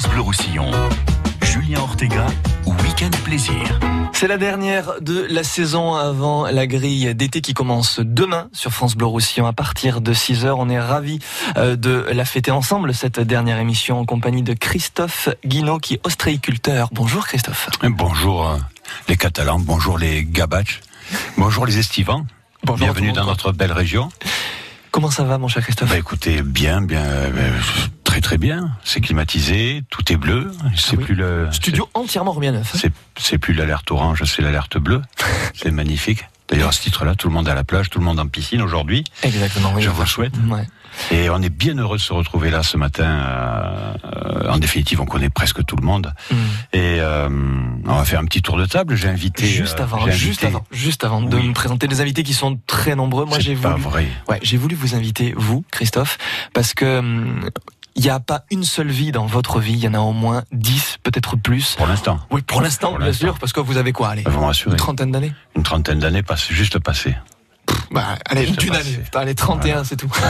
France Bleu Roussillon. Julien Ortega, Week-end Plaisir. C'est la dernière de la saison avant la grille d'été qui commence demain sur France Bleu Roussillon à partir de 6h. On est ravis euh, de la fêter ensemble, cette dernière émission en compagnie de Christophe Guinaud qui est ostréiculteur. Bonjour Christophe. Bonjour euh, les Catalans, bonjour les Gabach, bonjour les Estivants. Bonjour Bienvenue dans notre belle région. Comment ça va mon cher Christophe? Bah écoutez, bien, bien, euh, très très bien. C'est climatisé, tout est bleu. C'est oui. plus le Studio entièrement remis à neuf. hein C'est plus l'alerte orange, c'est l'alerte bleue. c'est magnifique. D'ailleurs, à ce titre-là, tout le monde à la plage, tout le monde en piscine aujourd'hui. Exactement, oui. Je vous le souhaite. Ouais. Et on est bien heureux de se retrouver là ce matin. euh, euh, en définitive, on connaît presque tout le monde. Mm. Et euh, on va faire un petit tour de table. J'ai invité. Juste euh, avant, j'ai juste avant, juste avant de Oui. me présenter les invités qui sont très nombreux. Moi, j'ai pas voulu, vrai. ouais, j'ai voulu vous inviter, vous, Christophe, parce que hum, il n'y a pas une seule vie dans votre vie. Il y en a au moins dix, peut-être plus. Pour l'instant, Oui, pour l'instant, bien sûr, parce que vous avez quoi, allez, vous me rassurez. une trentaine d'années. Une trentaine d'années juste passées. Bah, allez, Juste une passé. année. Allez, 31, c'est tout.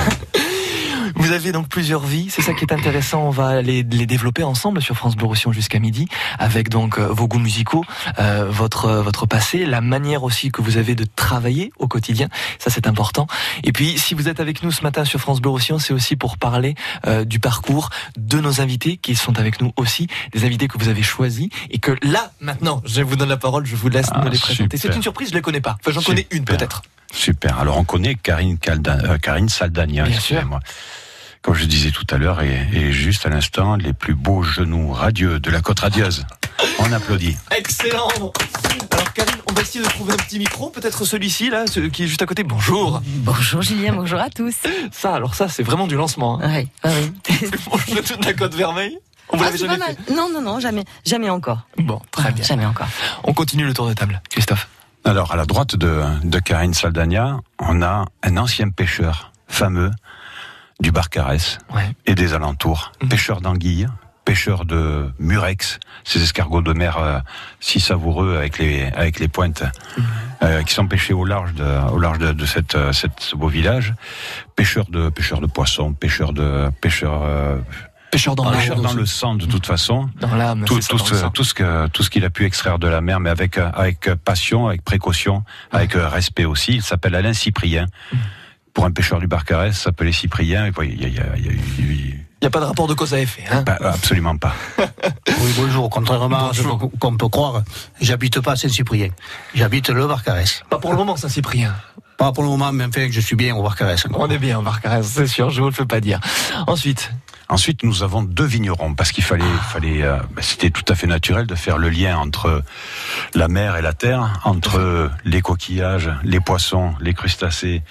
Vous avez donc plusieurs vies, c'est ça qui est intéressant. On va les, les développer ensemble sur France Bleu Roussillon jusqu'à midi, avec donc euh, vos goûts musicaux, euh, votre euh, votre passé, la manière aussi que vous avez de travailler au quotidien. Ça, c'est important. Et puis, si vous êtes avec nous ce matin sur France Bleu Roussillon, c'est aussi pour parler euh, du parcours de nos invités qui sont avec nous aussi, des invités que vous avez choisis et que là, maintenant, je vous donne la parole, je vous laisse Ah, nous les présenter. C'est une surprise, je les connais pas. Enfin, j'en connais une peut-être. Super. Alors on connaît Karine, Calda, euh, Karine Saldania, Bien excusez-moi. Comme je disais tout à l'heure, et, et juste à l'instant, les plus beaux genoux radieux de la côte radieuse. On applaudit. Excellent Alors Karine, on va essayer de trouver un petit micro, peut-être celui-ci là, celui qui est juste à côté. Bonjour Bonjour Julien, bonjour à tous. Ça, alors ça, c'est vraiment du lancement. Hein. Ouais, ouais, oui. Bonjour toute la côte vermeille. On vous Ah, l'avait jamais fait Non, non, non, jamais, jamais encore. Bon, très bien. Jamais encore. On continue le tour de table. Christophe. Alors à la droite de, de Karine Saldania, on a un ancien pêcheur fameux du Barcarès Ouais. et des alentours. Mhm. Pêcheur d'anguilles, pêcheur de murex, ces escargots de mer euh, si savoureux avec les, avec les pointes, Mhm. euh, qui sont pêchés au large de, au large de, de cette, euh, cette, ce beau village. Pêcheur de, pêcheur de poissons, pêcheur de, pêcheur, euh, Pêcheur dans pêcheur dans le sang de toute façon. Dans l'âme. Tout, tout, ce, tout ce que tout ce qu'il a pu extraire de la mer, mais avec avec passion, avec précaution, avec respect aussi. Il s'appelle Alain Cyprien. Mm. Pour un pêcheur du Barcarès, ça s'appelait Cyprien. Et il y a, il y a- il y a- il y a- Il n'y a pas de rapport de cause à effet. Hein. pas- absolument pas. Oui, bonjour. Contrairement à ce Bonjour. qu'on peut croire, j'habite pas à Saint-Cyprien. J'habite le Barcarès. Pas pour le moment, ça Cyprien. Pas pour le moment, mais enfin, je suis bien au Barcarès. On est bien, Barcarès, c'est sûr, je vous le fais pas dire. Ensuite, Ensuite, nous avons deux vignerons parce qu'il fallait, fallait, euh, bah, c'était tout à fait naturel de faire le lien entre la mer et la terre, entre les coquillages, les poissons, les crustacés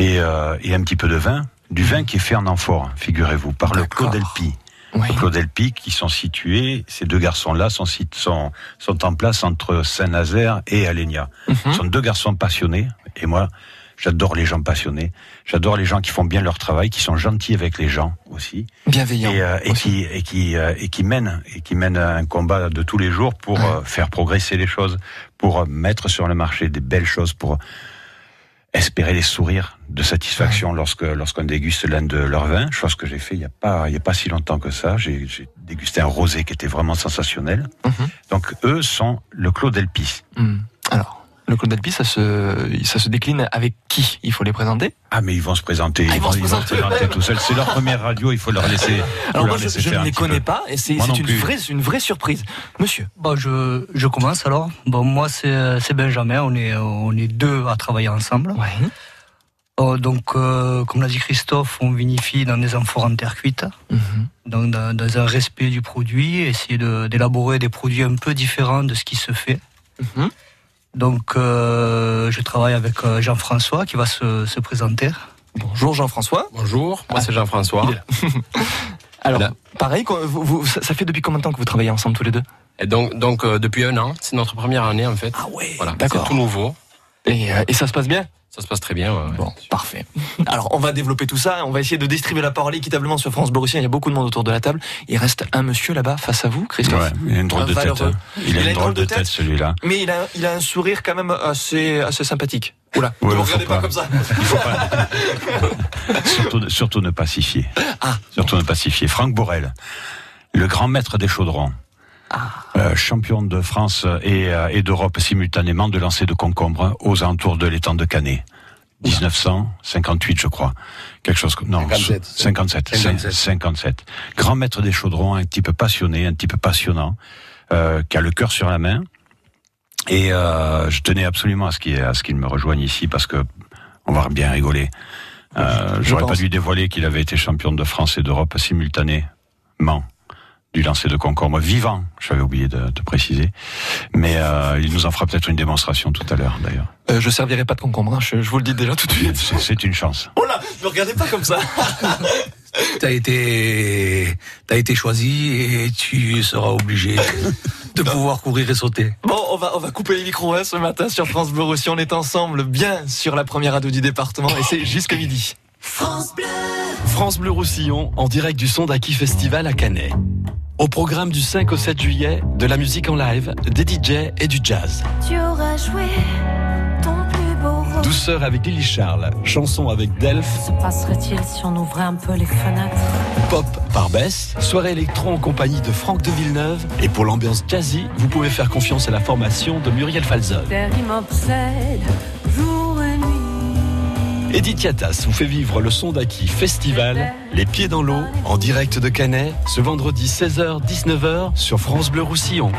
et, euh, et un petit peu de vin. Du vin qui est fait en amphore, figurez-vous, par le D'accord. Claudelpi. oui. Claudelpi qui sont situés, ces deux garçons-là sont, sit- sont, sont en place entre Saint-Nazaire et Alenia. Mhm. Ce sont deux garçons passionnés, et moi, j'adore les gens passionnés. J'adore les gens qui font bien leur travail, qui sont gentils avec les gens aussi, bienveillant. et, euh, et aussi. qui et qui euh, et qui mènent et qui mènent un combat de tous les jours pour Ouais. euh, faire progresser les choses, pour mettre sur le marché des belles choses, pour espérer les sourires de satisfaction lorsque lorsqu'on déguste l'un de leurs vins. Chose que j'ai fait il y a pas il y a pas si longtemps que ça. J'ai dégusté un rosé qui était vraiment sensationnel. Mhm. Donc eux sont le Clos d'Elpis. Hmm. Alors, le Claude Alpi, ça se, ça se décline avec qui? Il faut les présenter? Ah mais ils vont se présenter, Ah, ils vont se présenter eux-mêmes. tout seuls. C'est leur première radio, il faut leur laisser. Alors leur moi, je, laisser je faire ne les connais peu. pas, et c'est une plus. vraie, une vraie surprise. Monsieur, Bon, je, je commence alors. Bon, moi, c'est c'est Benjamin. On est, on est deux à travailler ensemble. ouais. Oh, donc, euh, comme l'a dit Christophe, on vinifie dans des amphores en terre cuite. Mhm. Donc, dans, dans un respect du produit, essayer de- d'élaborer des produits un peu différents de ce qui se fait. Mhm. Donc, euh, je travaille avec euh, Jean-François qui va se, se présenter. Bonjour Jean-François. Bonjour, moi c'est Jean-François. Alors, Là. pareil, quoi, vous, vous- ça, fait depuis combien de temps que vous travaillez ensemble tous les deux? Et donc, donc euh, depuis un an, c'est notre première année en fait. Ah ouais, Voilà, c'est d'accord. tout nouveau. Et, euh, et ça se passe bien? Ça se passe très bien. ouais, ouais. Bon, parfait. Alors, on va développer tout ça. On va essayer de distribuer la parole équitablement sur France Bleu. Il y a beaucoup de monde autour de la table. Il reste un monsieur là-bas face à vous, Christophe. Ouais, il a une drôle Un de tête. valeureux. hein. Il a une drôle de tête, celui-là. Mais il a, il a un sourire quand même assez, assez sympathique. Oula, ne regardez pas. pas. comme ça. Il faut pas. surtout, surtout ne pas s'y fier. Ah. Surtout ne pas s'y fier. Franck Borel. le grand maître des chaudrons. Euh, champion de France et, euh, et d'Europe simultanément de lancer de concombre aux alentours de l'étang de Canet. 1958, je crois. Quelque chose comme, non, 57. 57. 57. 57. Grand maître des chaudrons, un type passionné, un type passionnant, euh, qui a le cœur sur la main. Et euh, je tenais absolument à ce qu'il à ce qu'il me rejoigne ici parce que on va bien rigoler. Euh, Je J'aurais pas dû dévoiler qu'il avait été champion de France et d'Europe simultanément du lancer de concombre vivant. J'avais oublié de, de préciser, mais euh, il nous en fera peut-être une démonstration tout à l'heure d'ailleurs. Euh, je servirai pas de concombre, hein, je, je vous le dis déjà tout de suite. C'est c'est une chance. Oh là, ne regardez pas comme ça. T'as été, t'as été choisi et tu seras obligé de pouvoir courir et sauter. Bon, on va, on va couper les micros hein, ce matin sur France Bleu Roussillon. On est ensemble bien sur la première radio du département et c'est jusqu'à midi. France Bleu Roussillon en direct du Sondaki Festival à Canet. Au programme du 5 au 7 juillet, de la musique en live, des DJ et du jazz. Tu auras joué ton plus beau rôle. Douceur avec Lily Charles, chanson avec Delph, Se passerait-il si on ouvrait un peu les fenêtres? Pop par Bess, soirée électro en compagnie de Franck de Villeneuve. Et pour l'ambiance jazzy, vous pouvez faire confiance à la formation de Muriel Falzon. Terre, il m'obsède jour et nuit. Edith Yatas vous fait vivre le Sondaki Festival, les pieds dans l'eau, en direct de Canet, ce vendredi 16h-19h sur France Bleu Roussillon.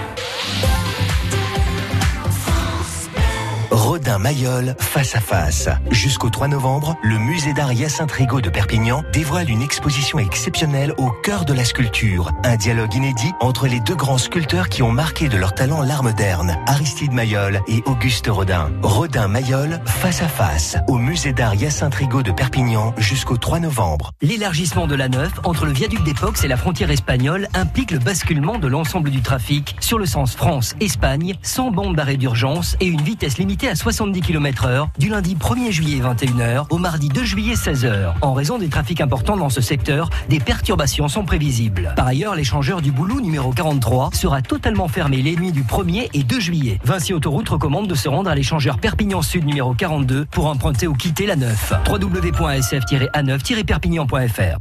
Rodin Mayol face à face. Jusqu'au 3 novembre, le musée d'art Hyacinthe Rigaud de Perpignan dévoile une exposition exceptionnelle au cœur de la sculpture. Un dialogue inédit entre les deux grands sculpteurs qui ont marqué de leur talent l'art moderne, Aristide Mayol et Auguste Rodin. Rodin Mayol face à face au musée d'art Hyacinthe Rigaud de Perpignan jusqu'au 3 novembre. L'élargissement de la 9 entre le viaduc des Pox et la frontière espagnole implique le basculement de l'ensemble du trafic sur le sens France-Espagne sans bande d'arrêt d'urgence et une vitesse limitée à 70 km heure du lundi 1er juillet 21h au mardi 2 juillet 16h. En raison des trafics importants dans ce secteur, des perturbations sont prévisibles. Par ailleurs, l'échangeur du Boulou numéro 43 sera totalement fermé les nuits du 1er et 2 juillet. Vinci Autoroute recommande de se rendre à l'échangeur Perpignan Sud numéro 42 pour emprunter ou quitter la 9. www.sf-a9-perpignan.fr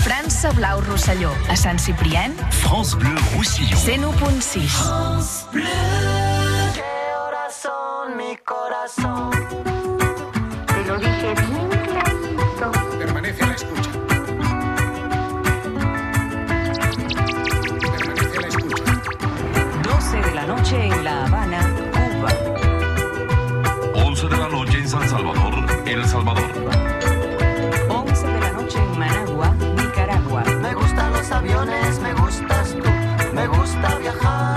França Blau Rosselló, a Sant Ciprián, France Bleu Roussillon. 101.6. Permanece a la escucha. Permanece a la escucha. 12 de la noche en La Habana, Cuba. 11 de la noche en San Salvador, El Salvador. 11 de la noche en Managua, Nicaragua. Me gustan los aviones, me gustas tú. Me gusta viajar,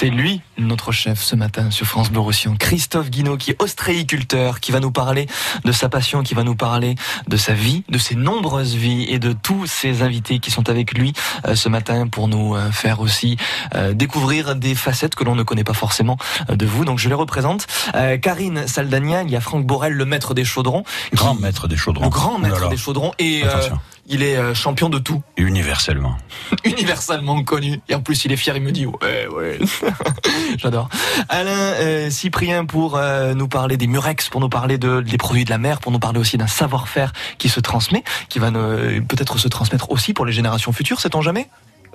C'est lui, notre chef ce matin sur France Bleu Roussillon, Christophe Guinaud, qui est ostréiculteur, qui va nous parler de sa passion, qui va nous parler de sa vie, de ses nombreuses vies et de tous ses invités qui sont avec lui euh, ce matin pour nous euh, faire aussi euh, découvrir des facettes que l'on ne connaît pas forcément euh, de vous. Donc je les représente. Euh, Karine Saldania, il y a Franck Borel, le maître des chaudrons. Grand maître des chaudrons. Le grand maître Oh là là. des chaudrons. Et euh. Il est euh, champion de tout. Universellement. universellement connu. Et en plus, il est fier, il me dit ouais, ouais. J'adore. Alain euh, Cyprien pour euh, nous parler des murex, pour nous parler de, des produits de la mer, pour nous parler aussi d'un savoir-faire qui se transmet, qui va peut-être se transmettre aussi pour les générations futures, sait-on jamais?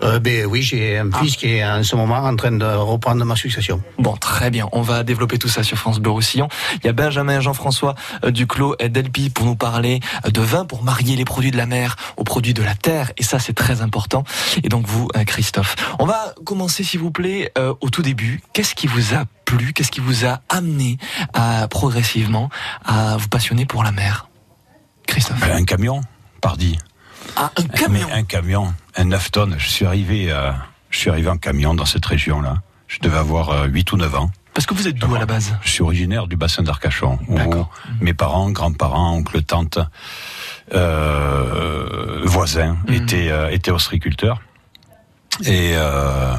Euh, ben oui, j'ai un fils qui est en ce moment en train de reprendre ma succession. Bon, très bien. On va développer tout ça sur France Bleu Roussillon. Il y a Benjamin Jean-François euh, Duclos et Delpi pour nous parler euh, de vin, pour marier les produits de la mer aux produits de la terre. Et ça, c'est très important. Et donc vous, euh, Christophe. On va commencer, s'il vous plaît, euh, au tout début. Qu'est-ce qui vous a plu? Qu'est-ce qui vous a amené à progressivement à vous passionner pour la mer? Christophe. Ben, un camion, pardi. Ah, un camion Un camion, un 9 tonnes. Je suis arrivé, euh, je suis arrivé en camion dans cette région-là. Je devais avoir euh, 8 ou 9 ans. Parce que vous êtes d'où à la base? Je suis originaire du bassin d'Arcachon. où Mes parents, grands-parents, oncles, tantes, euh, voisins étaient, euh, étaient ostréiculteurs. Et euh,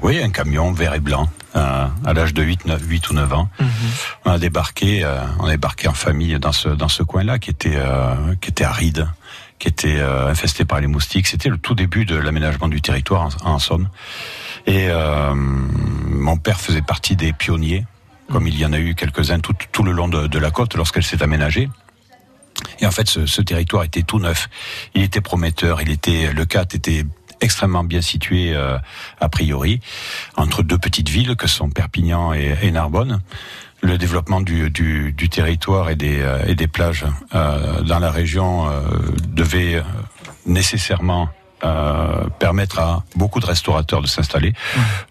oui, un camion vert et blanc à l'âge de 8, 9, 8 ou 9 ans. On a débarqué, on a débarqué en famille dans ce dans ce coin-là qui était qui était aride, qui était euh, infesté par les moustiques. C'était le tout début de l'aménagement du territoire en, Somme. Et euh, mon père faisait partie des pionniers, comme il y en a eu quelques-uns tout, tout le long de, la côte lorsqu'elle s'est aménagée. Et en fait, ce, ce territoire était tout neuf. Il était prometteur. Il était le CAT était extrêmement bien situé euh, a priori entre deux petites villes que sont Perpignan et Narbonne. Le développement du, du, du territoire et des, euh, et des plages euh, dans la région euh, devait nécessairement euh, permettre à beaucoup de restaurateurs de s'installer.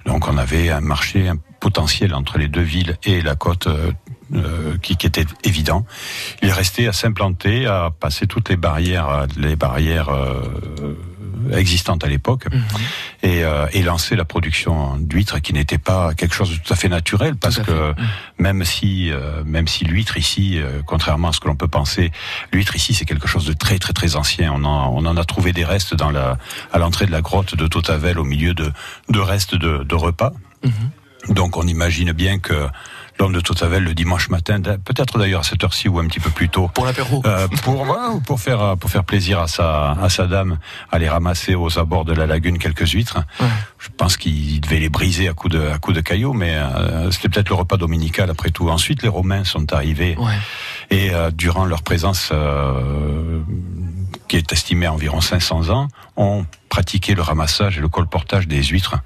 Donc on avait un marché un potentiel entre les deux villes et la côte euh, qui, qui était évident. Il restait à s'implanter, à passer toutes les barrières, les barrières euh, existantes à l'époque, et, euh, et lancer la production d'huîtres qui n'était pas quelque chose de tout à fait naturel, parce que même si euh, même si l'huître ici, euh, contrairement à ce que l'on peut penser, l'huître ici c'est quelque chose de très très très ancien. On en, on en a trouvé des restes dans la à l'entrée de la grotte de Totavel au milieu de de restes de, de repas. Donc on imagine bien que l'homme de Totavel le dimanche matin, peut-être d'ailleurs à cette heure-ci ou un petit peu plus tôt, pour l'apéro, pour ouais, ou pour faire euh, pour faire plaisir à sa à sa dame, aller ramasser aux abords de la lagune quelques huîtres. Je pense qu'il devait les briser à coups de à coups de cailloux, mais euh, c'était peut-être le repas dominical après tout. Ensuite, les Romains sont arrivés. Et euh, durant leur présence, euh, qui est estimée à environ 500 ans, ont pratiqué le ramassage et le colportage des huîtres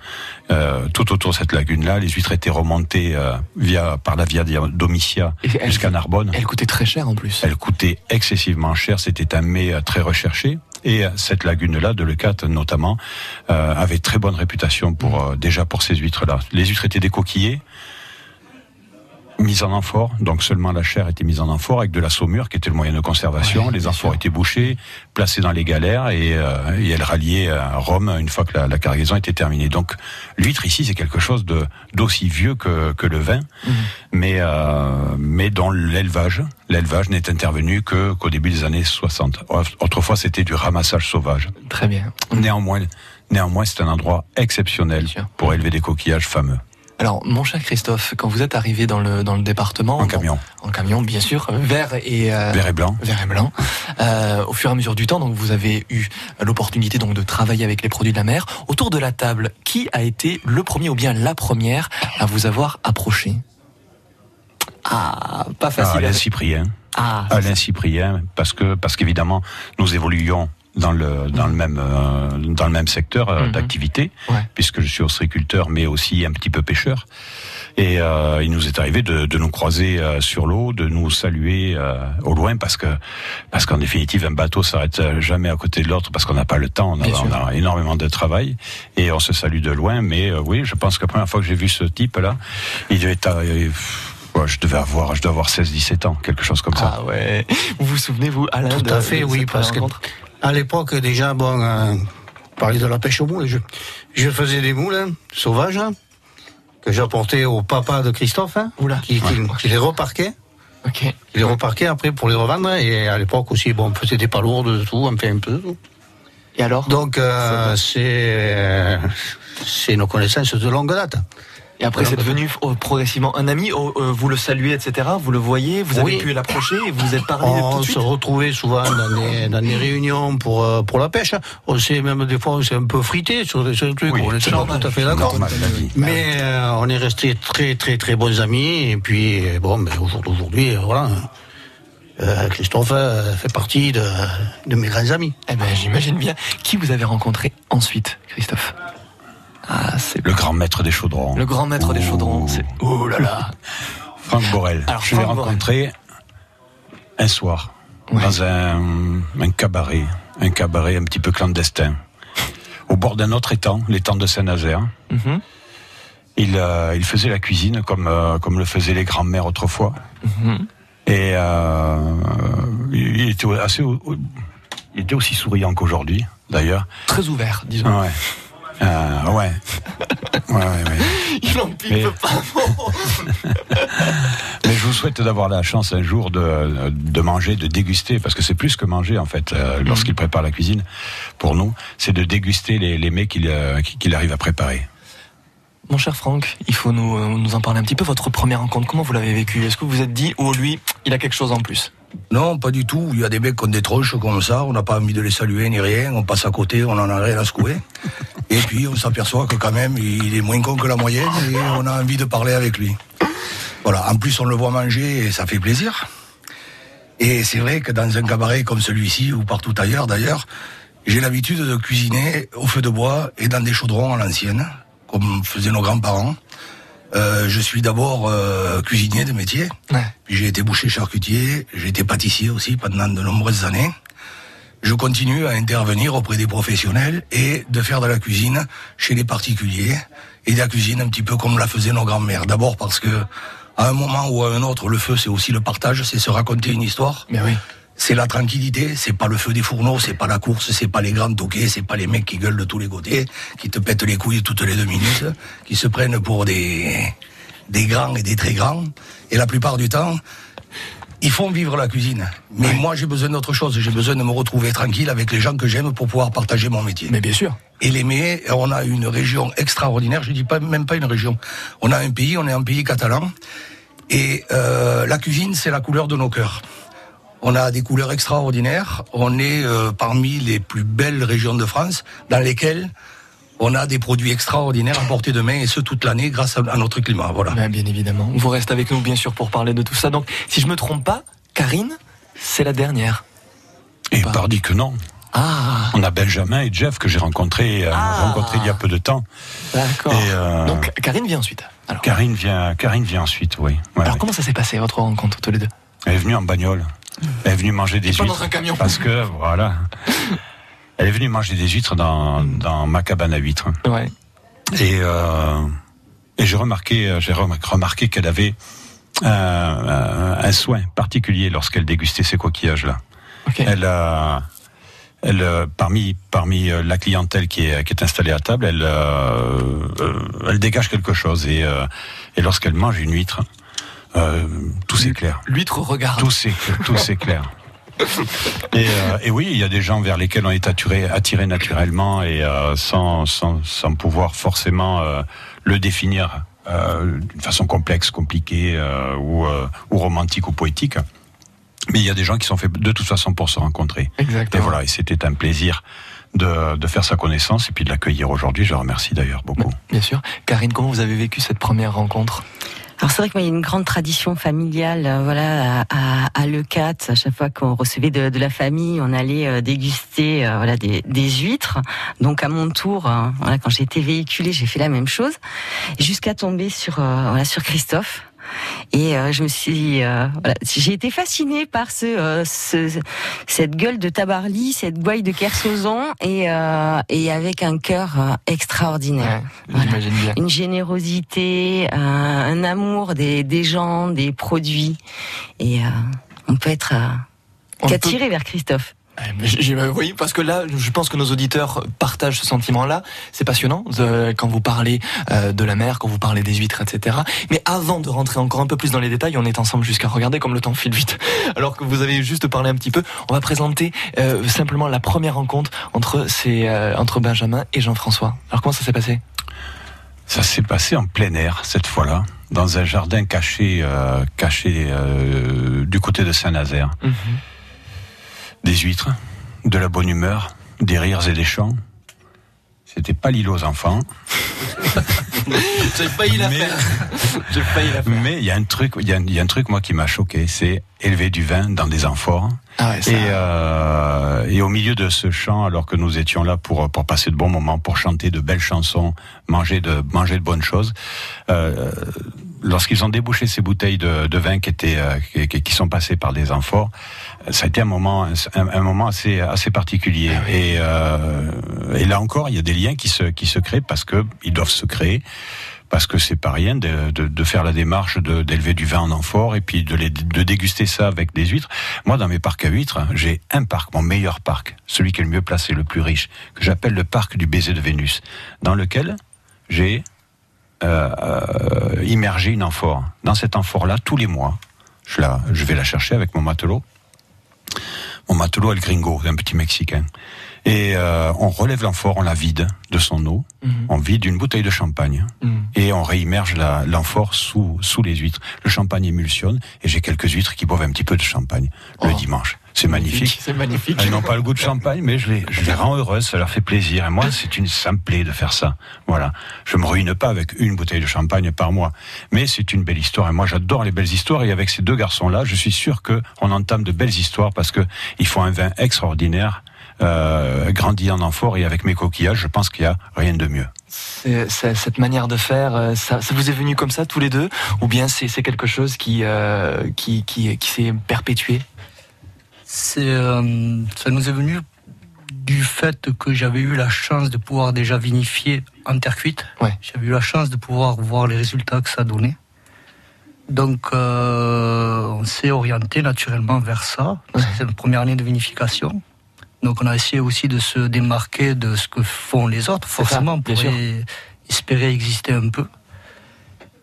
euh, tout autour de cette lagune-là. Les huîtres étaient remontées euh, via par la via Domitia jusqu'à Narbonne. Elle coûtait très cher en plus. Elle coûtait excessivement cher. C'était un mets euh, très recherché. Et euh, cette lagune-là, de Lecat notamment, euh, avait très bonne réputation pour euh, déjà pour ces huîtres-là. Les huîtres étaient décoquillées, mises en amphore, donc seulement la chair était mise en amphore avec de la saumure qui était le moyen de conservation. les amphores étaient bouchées, placées dans les galères et, euh, et elles ralliaient à Rome une fois que la, la cargaison était terminée. Donc l'huître ici c'est quelque chose de d'aussi vieux que, que le vin, mais euh, mais dont l'élevage l'élevage n'est intervenu que qu'au début des années 60. Autrefois c'était du ramassage sauvage. Très bien. Néanmoins néanmoins c'est un endroit exceptionnel pour élever des coquillages fameux. Alors, mon cher Christophe, quand vous êtes arrivé dans le dans le département, en camion, en camion, bien sûr, vert et euh, Vert et blanc. vert et blanc. Euh, au fur et à mesure du temps, donc vous avez eu l'opportunité donc de travailler avec les produits de la mer. Autour de la table, qui a été le premier ou bien la première à vous avoir approché? Ah, pas Ah, facile. Alain Cyprien. Ah, Alain Cyprien, parce que parce qu'évidemment nous évoluions dans le dans le même euh, dans le même secteur euh, d'activité, puisque je suis ostréiculteur, mais aussi un petit peu pêcheur. Et euh, il nous est arrivé de, de nous croiser euh, sur l'eau, de nous saluer euh, au loin, parce que parce qu'en définitive un bateau s'arrête jamais à côté de l'autre, parce qu'on n'a pas le temps, on a, on a énormément de travail et on se salue de loin. Mais euh, oui, je pense que la première fois que j'ai vu ce type-là, il devait être euh, Ouais, je devais avoir, je dois avoir 16-17 ans, quelque chose comme ça. Ah ouais. Vous vous souvenez, vous, Alain Tout de- à fait, de oui, parce que à l'époque, déjà, bon, euh, parler de la pêche au moule, je, je faisais des moules hein, sauvages hein, que j'apportais au papa de Christophe, hein, qui, qui- qui les reparquait. Ok. Il les reparquait après pour les revendre. Et à l'époque aussi, bon, on faisait des palourdes, de tout, on fait un peu. tout. Et alors? Donc, euh, c'est euh, c'est nos connaissances de longue date. Et après, c'est devenu euh, progressivement un ami. Oh, euh, vous le saluez, etc. Vous le voyez. Vous avez Oui. pu l'approcher et vous vous êtes parlé tout On se retrouvait souvent dans des, dans des réunions pour, euh, pour la pêche. On s'est même des fois on s'est un peu frité sur des, trucs. Oui, on était normal. tout à fait d'accord. Mais euh, on est restés très très très bons amis. Et puis bon, ben, au jour d'aujourd'hui, euh, voilà. Christophe fait partie de, de mes grands amis. Eh ben, j'imagine bien. Qui vous avez rencontré ensuite, Christophe? Ah, c'est Le grand maître des chaudrons. le grand maître des chaudrons. C'est oh là là. Franck Borel. Alors, je l'ai rencontré un soir Ouais. dans un, un cabaret, un cabaret un petit peu clandestin, au bord d'un autre étang, l'étang de Saint-Nazaire. Mhm. Il, euh, il faisait la cuisine comme, euh, comme le faisaient les grands-mères autrefois. Mhm. Et euh, il était assez, il était aussi souriant qu'aujourd'hui, d'ailleurs. Très ouvert, disons. Ouais. Euh, ouais. Ouais, ouais, ouais. Il en Mais- pas. Mais je vous souhaite d'avoir la chance un jour de, de manger, de déguster, parce que c'est plus que manger en fait, euh, lorsqu'il prépare la cuisine, pour nous, c'est de déguster les, les mets qu'il euh, arrive à préparer. Mon cher Franck, il faut nous, nous en parler un petit peu. Votre première rencontre, comment vous l'avez vécue Est-ce que vous vous êtes dit, oh lui, il a quelque chose en plus? Non, pas du tout. Il y a des mecs qui ont des tronches comme ça, on n'a pas envie de les saluer ni rien, on passe à côté, on en a rien à secouer. Et puis on s'aperçoit que quand même, il est moins con que la moyenne et on a envie de parler avec lui. Voilà, en plus on le voit manger et ça fait plaisir. Et c'est vrai que dans un cabaret comme celui-ci, ou partout ailleurs d'ailleurs, j'ai l'habitude de cuisiner au feu de bois et dans des chaudrons à l'ancienne, comme faisaient nos grands-parents. Euh, je suis d'abord euh, cuisinier de métier, puis j'ai été boucher charcutier, j'ai été pâtissier aussi pendant de nombreuses années. Je continue à intervenir auprès des professionnels et de faire de la cuisine chez les particuliers et de la cuisine un petit peu comme la faisaient nos grands-mères. D'abord parce que à un moment ou à un autre, le feu c'est aussi le partage, c'est se raconter une histoire. Mais oui. C'est la tranquillité, c'est pas le feu des fourneaux, c'est pas la course, c'est pas les grands toquets, c'est pas les mecs qui gueulent de tous les côtés, qui te pètent les couilles toutes les deux minutes, qui se prennent pour des, des grands et des très grands. Et la plupart du temps, ils font vivre la cuisine. Mais moi, j'ai besoin d'autre chose. J'ai besoin de me retrouver tranquille avec les gens que j'aime pour pouvoir partager mon métier. Mais bien sûr. Et l'aimer, on a une région extraordinaire. Je dis pas même pas une région. On a un pays, on est un pays catalan. Et euh, la cuisine, c'est la couleur de nos cœurs. On a des couleurs extraordinaires. On est euh, parmi les plus belles régions de France, dans lesquelles on a des produits extraordinaires à portée de main, et ce toute l'année, grâce à, notre climat. Voilà. Ben, bien évidemment. Vous restez avec nous, bien sûr, pour parler de tout ça. Donc, si je me trompe pas, Karine, c'est la dernière. Et pardi que non. Ah, On a Benjamin et Jeff que j'ai rencontré, euh, Ah. rencontré il y a peu de temps. d'accord. Et, euh, Donc, Karine vient ensuite. Alors, Karine vient, Karine vient ensuite, oui. Ouais, alors ouais. comment ça s'est passé, votre rencontre, tous les deux? Elle est venue en bagnole. Elle est venue manger des pas huîtres. dans un camion. Parce que, voilà. Elle est venue manger des huîtres dans, dans ma cabane à huîtres. Ouais. Et, euh, et j'ai remarqué, j'ai remarqué qu'elle avait euh, euh, un soin particulier lorsqu'elle dégustait ces coquillages-là. Elle a, elle, parmi parmi la clientèle qui est qui est installée à table, elle euh, elle dégage quelque chose et euh, et lorsqu'elle mange une huître, euh, tout s'éclaire. L'huître regarde. Tout s'éclaire. Tout s'éclaire. Et, euh, et oui, il y a des gens vers lesquels on est attiré, attiré naturellement et euh, sans, sans, sans pouvoir forcément euh, le définir d'une façon complexe, compliquée ou, ou romantique ou poétique. Mais il y a des gens qui sont faits de toute façon pour se rencontrer. Exactement. Et voilà, et c'était un plaisir de, de faire sa connaissance et puis de l'accueillir aujourd'hui. Je la remercie d'ailleurs beaucoup. Bien sûr. Karine, comment vous avez vécu cette première rencontre? Alors c'est vrai qu'il y a une grande tradition familiale, euh, voilà, à, à, Leucat. À chaque fois qu'on recevait de, de la famille, on allait euh, déguster, euh, voilà, des, des huîtres. Donc à mon tour, voilà, quand j'ai été véhiculée, j'ai fait la même chose, jusqu'à tomber sur, voilà, sur Christophe. Et euh, je me suis, euh, voilà, j'ai été fascinée par ce, euh, ce- cette gueule de Tabarly, cette gouaille de Kersozon, et, et avec un cœur extraordinaire. Bien. Une générosité, un, amour des, des gens, des produits, et on peut être On qu'attiré vers Christophe. J'ai- j'ai- Oui, parce que là, je pense que nos auditeurs partagent ce sentiment-là. C'est passionnant de- quand vous parlez euh, de la mer, quand vous parlez des huîtres, etc. Mais avant de rentrer encore un peu plus dans les détails, on est ensemble jusqu'à regarder comme le temps file vite. Alors que vous avez juste parlé un petit peu, on va présenter euh, simplement la première rencontre entre ces, euh, entre Benjamin et Jean-François. Alors comment ça s'est passé? Ça s'est passé en plein air cette fois-là, dans un jardin caché, euh, caché euh, du côté de Saint-Nazaire. Des huîtres, de la bonne humeur, des rires et des chants. C'était pas l'île aux enfants. J'ai failli la faire. J'ai failli la faire. Mais il y a un truc, il y a, il y a un truc moi qui m'a choqué, c'est élever du vin dans des amphores. Ah ouais, ça- et, euh, et au milieu de ce chant, alors que nous étions là pour pour passer de bons moments, pour chanter de belles chansons, manger de manger de bonnes choses, euh, lorsqu'ils ont débouché ces bouteilles de, de vin qui étaient euh, qui, qui sont passées par des amphores, ça a été un moment un, un moment assez assez particulier. Et euh, et là encore, il y a des liens qui se qui se créent parce que ils doivent se créer parce que c'est pas rien de, de, de faire la démarche d'élever du vin en amphore et puis de, les, de déguster ça avec des huîtres. Moi, dans mes parcs à huîtres, j'ai un parc, mon meilleur parc, celui qui est le mieux placé, le plus riche, que j'appelle le parc du baiser de Vénus, dans lequel j'ai euh, euh, immergé une amphore. Dans cette amphore-là, tous les mois, je, la, je vais la chercher avec mon matelot. Mon matelot El Gringo, un petit Mexicain. Et euh, on relève l'amphore, on la vide de son eau, on vide une bouteille de champagne et on réimmerge la- l'amphore sous, sous les huîtres. Le champagne émulsionne et j'ai quelques huîtres qui boivent un petit peu de champagne le dimanche. C'est magnifique. C'est magnifique. Elles n'ont pas le goût de champagne, mais je les, je les rends heureuses, ça leur fait plaisir. Et moi, c'est une, ça me plaît de faire ça. Voilà. Je me ruine pas avec une bouteille de champagne par mois. Mais c'est une belle histoire. Et moi, j'adore les belles histoires. Et avec ces deux garçons-là, je suis sûr que on entame de belles histoires parce que ils font un vin extraordinaire, euh, grandi en amphore. Et avec mes coquillages, je pense qu'il y a rien de mieux. Cette manière de faire, euh, ça, ça vous est venu comme ça tous les deux, ou bien c'est quelque chose qui euh, qui qui, qui s'est perpétué? C'est, euh, ça nous est venu du fait que j'avais eu la chance de pouvoir déjà vinifier en terre cuite. J'avais eu la chance de pouvoir voir les résultats que ça donnait. Donc, euh, on s'est orienté naturellement vers ça. C'est la première année de vinification. Donc, on a essayé aussi de se démarquer de ce que font les autres, ça, forcément, bien pour espérer exister un peu.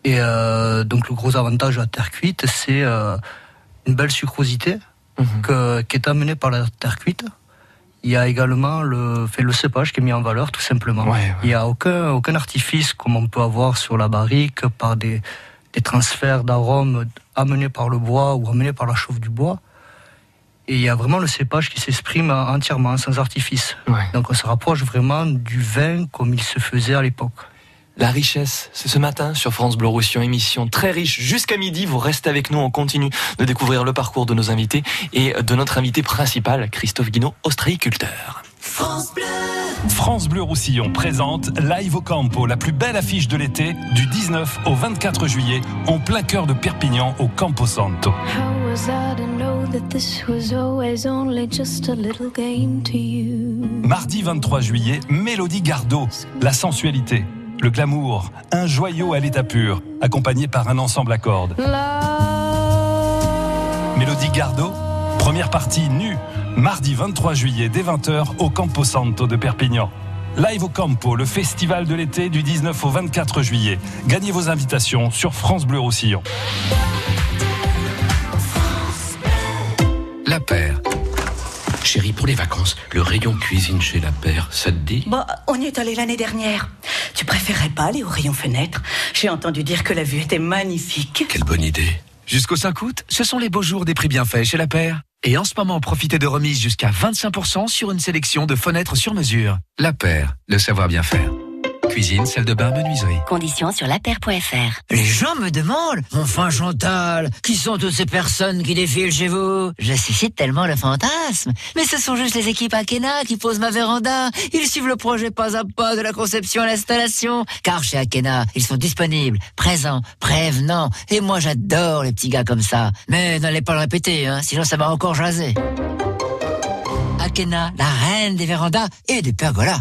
Et euh, donc, le gros avantage de la terre cuite, c'est euh, une belle sucrosité Mhm. que- qui est amenée par la terre cuite. Il y a également le, fait, le cépage qui est mis en valeur, tout simplement. Il n'y a aucun, aucun artifice comme on peut avoir sur la barrique par des, des transferts d'arômes amenés par le bois ou amenés par la chauffe du bois. Et il y a vraiment le cépage qui s'exprime entièrement, sans artifice. Donc on se rapproche vraiment du vin comme il se faisait à l'époque. La richesse, c'est ce matin sur France Bleu Roussillon, émission très riche jusqu'à midi. Vous restez avec nous, on continue de découvrir le parcours de nos invités et de notre invité principal, Christophe Guinaud, ostréiculteur. France Bleu. France Bleu Roussillon présente Live au Campo, la plus belle affiche de l'été, du 19 au 24 juillet, en plein cœur de Perpignan, au Campo Santo. Mardi 23 juillet, Mélodie Gardot, la sensualité, le glamour, un joyau à l'état pur, accompagné par un ensemble à cordes. Mélodie Gardot, première partie nue, mardi 23 juillet dès 20h au Campo Santo de Perpignan. Live au Campo, le festival de l'été du 19 au 24 juillet. Gagnez vos invitations sur France Bleu Roussillon. La Paire. Chérie, pour les vacances, le rayon cuisine chez La Paire, ça te dit? Bah, on y est allé l'année dernière. Tu préférerais pas aller au rayon fenêtre? J'ai entendu dire que la vue était magnifique. Quelle bonne idée. Jusqu'au 5 août, ce sont les beaux jours des prix bienfaits chez La Paire. Et en ce moment, profitez de remises jusqu'à 25% sur une sélection de fenêtres sur mesure. La Paire, le savoir bien faire. Cuisine, salle de bain, menuiserie. Conditions sur laper.fr. Les gens me demandent, enfin Chantal, qui sont toutes ces personnes qui défilent chez vous? Je suscite tellement le fantasme. Mais ce sont juste les équipes Akena qui posent ma véranda. Ils suivent le projet pas à pas de la conception à l'installation. Car chez Akena, ils sont disponibles, présents, prévenants. Et moi j'adore les petits gars comme ça. Mais n'allez pas le répéter, hein, sinon ça va encore jaser. Akena, la reine des vérandas et des pergolas.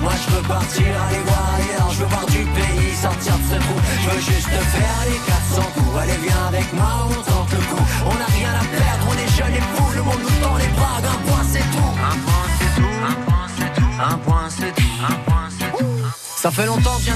Moi je veux partir, aller voir ailleurs, je veux voir du pays, sortir de ce trou. Je veux juste faire les 400 coups, allez viens avec moi, on tente le coup. On a rien à perdre, on est jeunes et fous, le monde nous tend les bras, un point c'est tout. Un point c'est tout, un point c'est tout, un point Ça fait longtemps que je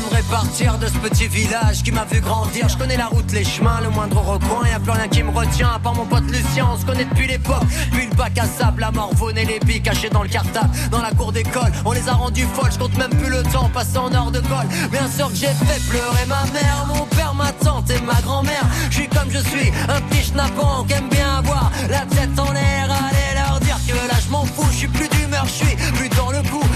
viens de de ce petit village qui m'a vu grandir. Je connais la route, les chemins, le moindre recoin. Y a plus rien qui me retient à part mon pote Lucien. On se connaît depuis l'époque. Puis le bac à sable, la morvonne et les billes cachés dans le cartable. Dans la cour d'école, on les a rendus folles. Je compte même plus le temps passé en heure de colle. Bien sûr que j'ai fait pleurer ma mère, mon père, ma tante et ma grand-mère. Je suis comme je suis, un petit schnappant qui aime bien avoir la tête en l'air. Allez leur dire que là je m'en fous, je suis plus d'humeur, je suis plus dans le coup.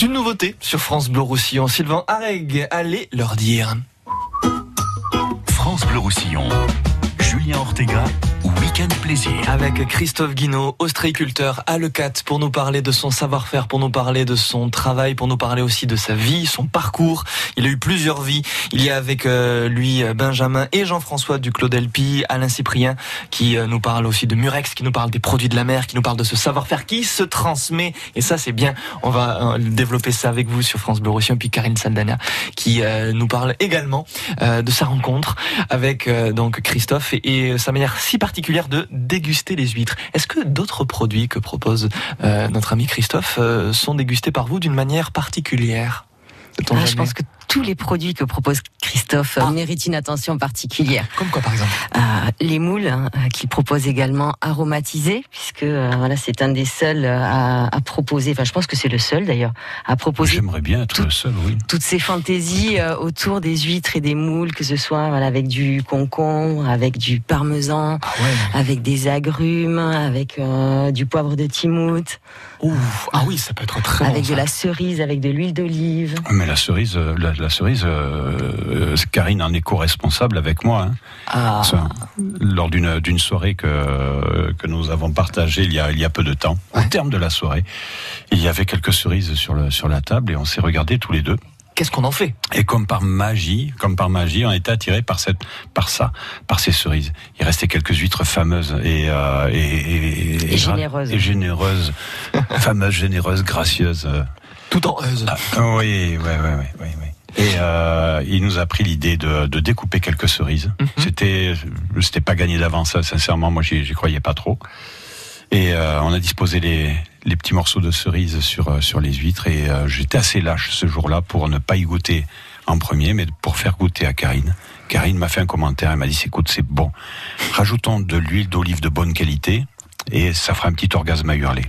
D'une nouveauté sur France Bleu Roussillon, Sylvain Areg, allez leur dire. France Bleu Roussillon. Julien Ortega, Week-end Plaisir. Avec Christophe Guinaud, ostréiculteur à Lecat, pour nous parler de son savoir-faire, pour nous parler de son travail, pour nous parler aussi de sa vie, son parcours. Il a eu plusieurs vies. Il y a avec euh, lui Benjamin et Jean-François du Claude Elpi, Alain Cyprien, qui euh, nous parle aussi de Murex, qui nous parle des produits de la mer, qui nous parle de ce savoir-faire qui se transmet. Et ça, c'est bien. On va euh, développer ça avec vous sur France Bleu Roussillon. Puis Karine Saldana, qui euh, nous parle également euh, de sa rencontre avec euh, donc Christophe et sa manière si particulière de déguster les huîtres. Est-ce que d'autres produits que propose euh, notre ami Christophe euh, sont dégustés par vous d'une manière particulière? Ah, je pense que tous les produits que propose Christophe euh, méritent une attention particulière. Comme quoi, par exemple? Euh, Les moules hein, euh, qu'il propose également aromatisés, puisque euh, voilà, c'est un des seuls à, à proposer. Enfin, je pense que c'est le seul d'ailleurs à proposer J'aimerais bien être le seul, oui. toutes ces fantaisies euh, autour des huîtres et des moules, que ce soit voilà, avec du concombre, avec du parmesan, avec des agrumes, avec euh, du poivre de Timout, Ouf, ah oui, ça peut être très avec bon, de ça. la cerise, avec de l'huile d'olive. Mais la cerise, euh, la, la cerise, euh, Karine en est co-responsable avec moi. Hein. Ah. Ça, lors d'une d'une soirée que que nous avons partagée il y a il y a peu de temps. Au terme de la soirée, il y avait quelques cerises sur le sur la table et on s'est regardés tous les deux. Qu'est-ce qu'on en fait? Et comme par magie, comme par magie, on était attiré par cette, par ça, par ces cerises. Il restait quelques huîtres fameuses et euh, et, et, Et généreuses. et généreuses, fameuses, généreuses, gracieuses. Tout en euse. Ah, oui, ouais, ouais, ouais, ouais, ouais. Et euh, il nous a pris l'idée de, de découper quelques cerises. C'était, c'était pas gagné d'avance, sincèrement. Moi, j'y croyais pas trop. Et euh, on a disposé les, les petits morceaux de cerises sur euh, sur les huîtres. Et euh, j'étais assez lâche ce jour-là pour ne pas y goûter en premier, mais pour faire goûter à Karine. Karine m'a fait un commentaire. Elle m'a dit "Écoute, c'est bon. Rajoutons de l'huile d'olive de bonne qualité." Et ça fera un petit orgasme à hurler.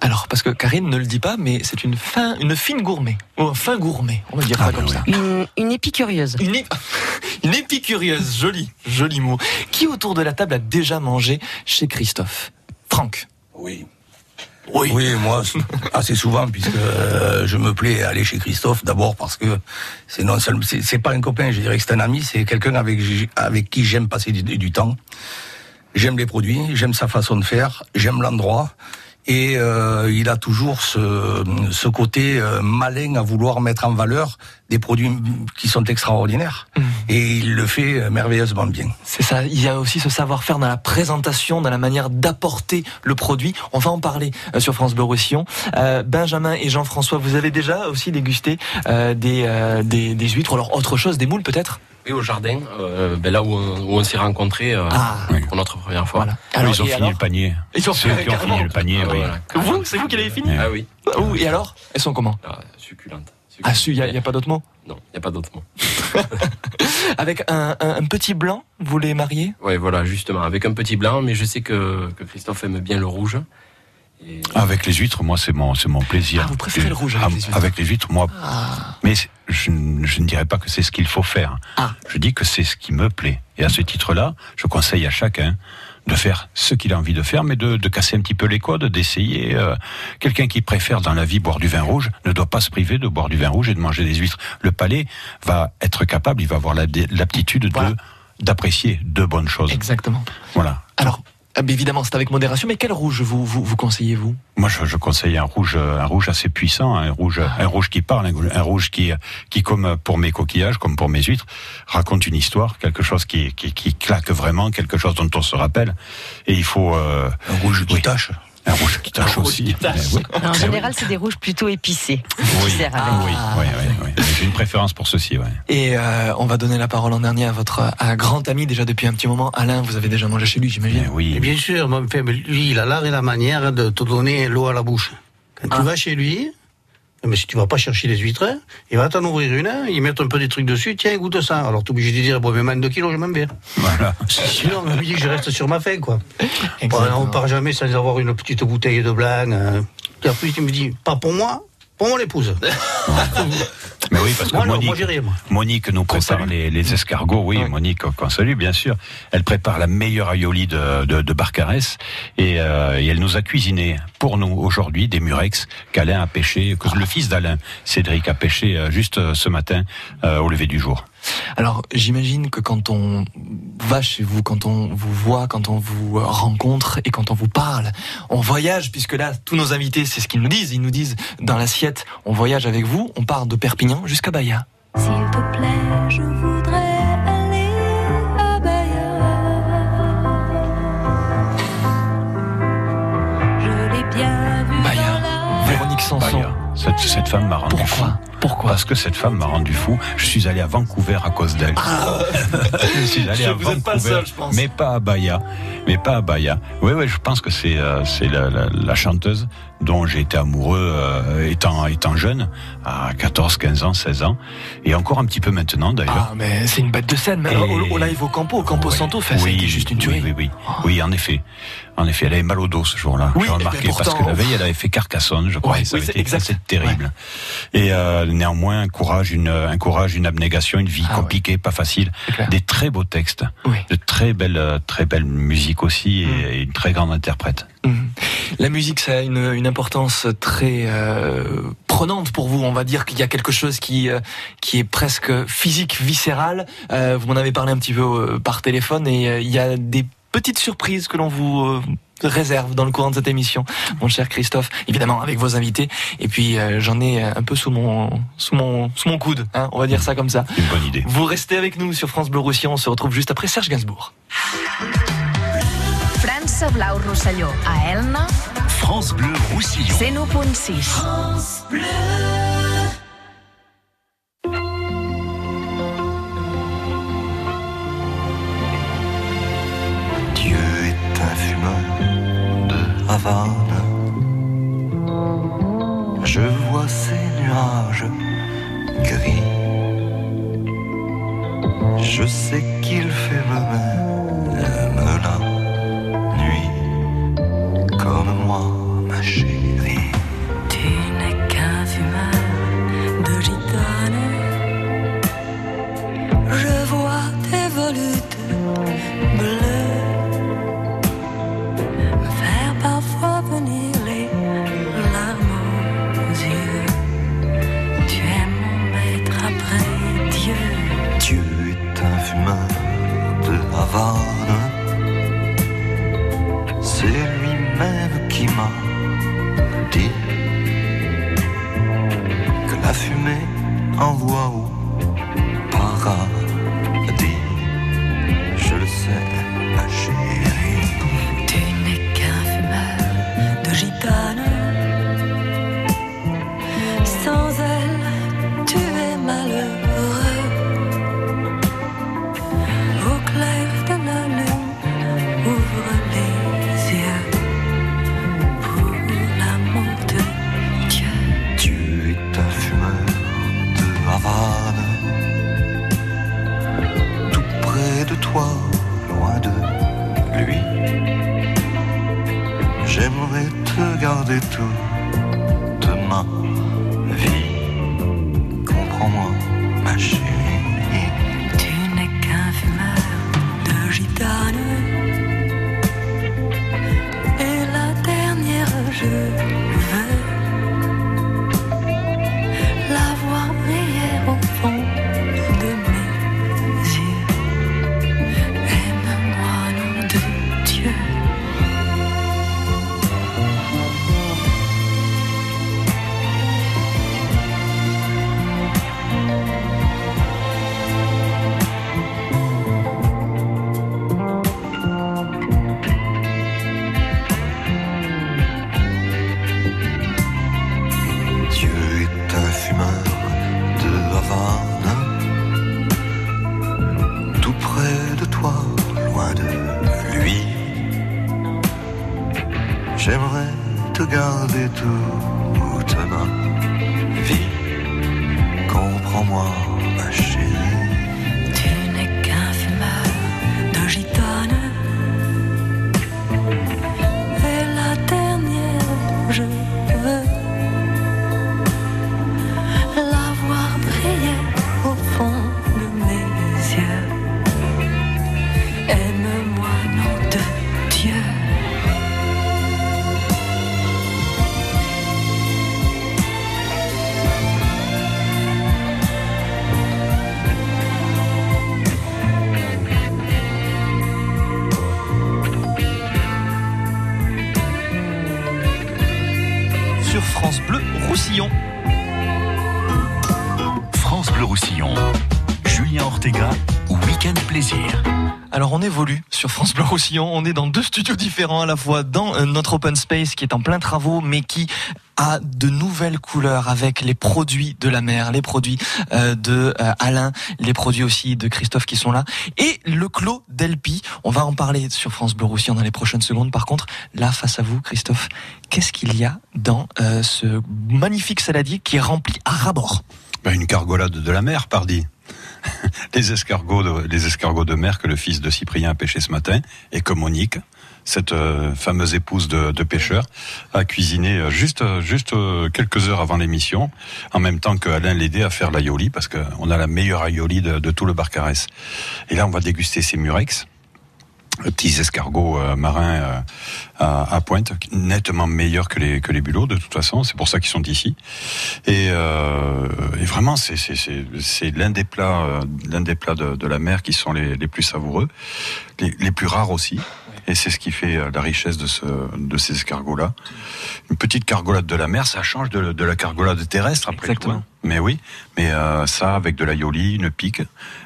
Alors, parce que Karine ne le dit pas, mais c'est une fin, une fine gourmet. Ou un fin gourmet, on va dire Ah, ça comme ça. Une, une épicurieuse. Une, ép- une épicurieuse, joli, joli mot. Qui autour de la table a déjà mangé chez Christophe? Franck. Oui. Oui. moi, c'est- assez souvent, puisque euh, je me plais à aller chez Christophe, d'abord parce que c'est non seulement, c'est pas un copain, je dirais que c'est un ami, c'est quelqu'un avec, avec qui j'aime passer du temps. J'aime les produits, j'aime sa façon de faire, j'aime l'endroit. Et euh, il a toujours ce, ce côté euh, malin à vouloir mettre en valeur des produits qui sont extraordinaires. Et il le fait euh, merveilleusement bien. C'est ça, il y a aussi ce savoir-faire dans la présentation, dans la manière d'apporter le produit. On va en parler euh, sur France Bleu Roussillon. Euh, Benjamin et Jean-François, vous avez déjà aussi dégusté euh, des, euh, des, des huîtres, ou alors autre chose, des moules peut-être? Oui, au jardin, euh, ben là où on, où on s'est rencontrés euh, pour notre première fois. Alors, ils ont et fini alors le panier. Ils ont Ceux fait qui ont carrément. fini le panier, oui. Vous, c'est vous qui l'avez fini Ah oui. Ouh, Et alors Elles sont comment Succulente. Ah, il n'y a, y a pas d'autre mot Non, il n'y a pas d'autre mot. Avec un, un- un petit blanc, vous les mariez Ouais, voilà, justement, avec un petit blanc, mais je sais que, que Christophe aime bien le rouge. Avec les huîtres, moi, c'est mon, c'est mon plaisir. Ah, vous préférez le rouge avec Ah, les huîtres Avec les huîtres, moi. Ah. Mais je, ne- je ne dirais pas que c'est ce qu'il faut faire. Je dis que c'est ce qui me plaît. Et à ce titre-là, je conseille à chacun de faire ce qu'il a envie de faire, mais de, de casser un petit peu les codes, d'essayer. euh, Quelqu'un qui préfère dans la vie boire du vin rouge ne doit pas se priver de boire du vin rouge et de manger des huîtres. Le palais va être capable, il va avoir la- l'aptitude de d'apprécier de bonnes choses. Exactement. Voilà. Alors, ah, mais évidemment, c'est avec modération, mais quel rouge vous, vous, vous conseillez, vous? Moi, je, je conseille un rouge, un rouge assez puissant, un rouge, un rouge qui parle, un, un rouge qui, qui, comme pour mes coquillages, comme pour mes huîtres, raconte une histoire, quelque chose qui, qui, qui claque vraiment, quelque chose dont on se rappelle. Et il faut euh, un rouge qui tâche. Un rouge qui tâche aussi. Oui. En Eh général, c'est des rouges plutôt épicés. oui, oui, oui, oui, oui, oui. J'ai une préférence pour ceci, ouais. Et euh, on va donner la parole en dernier à votre à un grand ami déjà depuis un petit moment. Alain, vous avez déjà mangé chez lui, j'imagine. oui. Et bien sûr, lui, il a l'art et la manière de te donner l'eau à la bouche. Quand Ah. tu vas chez lui, mais si tu vas pas chercher les huîtres, il va t'en ouvrir une, hein, il met un peu des trucs dessus, tiens, goûte ça. Alors t'es obligé de dire, bon, mais même 2 kilos, je m'en vais. Voilà. Sinon, on me dit que je reste sur ma faim, quoi. Bon, on part jamais sans avoir une petite bouteille de blanc. euh. Puis après, tu me dis, pas pour moi, pour mon épouse. Mais oui, parce que Moi, non, Monique, moi. Monique nous prépare les, les escargots. Oui, Monique, qu'on salue, bien sûr. Elle prépare la meilleure aioli de, de, de Barcarès et, euh, et elle nous a cuisiné pour nous aujourd'hui des murex qu'Alain a pêché, que le fils d'Alain, Cédric, a pêché euh, juste euh, ce matin euh, au lever du jour. Alors, j'imagine que quand on va chez vous, quand on vous voit, quand on vous rencontre et quand on vous parle, on voyage, puisque là, tous nos invités, c'est ce qu'ils nous disent. Ils nous disent, dans l'assiette, on voyage avec vous, on part de Perpignan jusqu'à Bahia. S'il te plaît, je voudrais aller à Bahia. Je l'ai bien vu dans la... Véronique Sanson. Bahia. Cette, cette femme m'a rendu fou. Pourquoi Parce que cette femme m'a rendu fou. Je suis allé à Vancouver à cause d'elle. je suis allé Je- à vous êtes pas Vancouver, seul, je pense. mais pas à Bahia. Mais pas à Bahia. Oui, oui, je pense que c'est euh, c'est la, la, la chanteuse dont j'ai été amoureux euh, étant étant jeune, à 14, 15 ans, 16 ans, et encore un petit peu maintenant d'ailleurs. Ah, mais c'est une bête de scène. Et- au, au live au Campo, au Campo Santo, fait, été juste une tuerie. Oui, oui, oui. Oui, en effet. En effet, elle avait mal au dos ce jour-là. Oui, J'ai remarqué ben parce pourtant- que la veille, elle avait fait Carcassonne, je crois. Ouais, oui, c'est terrible. Et euh, néanmoins, un courage, une, un courage, une abnégation, une vie compliquée, pas facile. Des très beaux textes, de très belles, euh, très belles musiques aussi, et, et une très grande interprète. Mhm. La musique, ça a une, une importance très euh, prenante pour vous. On va dire qu'il y a quelque chose qui euh, qui est presque physique, viscéral. Euh, vous m'en avez parlé un petit peu euh, par téléphone, et euh, il y a des petites surprises que l'on vous euh, réserve dans le courant de cette émission, mon cher Christophe. Évidemment avec vos invités. Et puis euh, j'en ai un peu sous mon sous mon sous mon coude. Hein, on va dire ça comme ça. Une bonne idée. Vous restez avec nous sur France Bleu Roussillon. On se retrouve juste après Serge Gainsbourg. França Blau Rosselló, a Elna, France Bleu Roussillon. 101.6. France Bleu. Dieu est un fumeur de Havane. Je vois ces nuages gris. Je sais qu'il fait le même moi, ma chérie. Tu n'es qu'un fumeur de gitane. Je vois tes volutes bleues me faire parfois venir les larmes aux yeux. Tu es mon maître après Dieu. Dieu est un fumeur de Havane. M'a dit que la fumée envoie au paradis. Te You. On est dans deux studios différents à la fois dans euh, notre open space qui est en plein travaux mais qui a de nouvelles couleurs avec les produits de la mer, les produits euh, de euh, Alain, les produits aussi de Christophe qui sont là et le clos d'Elpi. On va en parler sur France Bleu Roussillon dans les prochaines secondes. Par contre, là face à vous Christophe, qu'est-ce qu'il y a dans euh, ce magnifique saladier qui est rempli à ras-bord? Ben, une cargolade de la mer, pardi. les escargots, de, les escargots de mer que le fils de Cyprien a pêché ce matin et que Monique cette euh, fameuse épouse de, de, pêcheur, a cuisiné euh, juste, euh, juste quelques heures avant l'émission, en même temps qu'Alain l'aidait à faire l'aioli, parce qu'on a la meilleure aioli de, de tout le Barcarès. Et là, on va déguster ces murex petits escargots euh, marins euh, à, à, pointe, nettement meilleurs que les que les bulots de toute façon. C'est pour ça qu'ils sont ici. Et, euh, et vraiment, c'est c'est c'est l'un des plats l'un des plats de, de, la mer qui sont les, les plus savoureux, les, les plus rares aussi. Et c'est ce qui fait la richesse de, ce, de ces escargots-là. Une petite cargolade de la mer, ça change de, de la cargolade terrestre après Exactement. tout. Hein. Mais oui, mais euh, ça avec de l'aioli, une pique,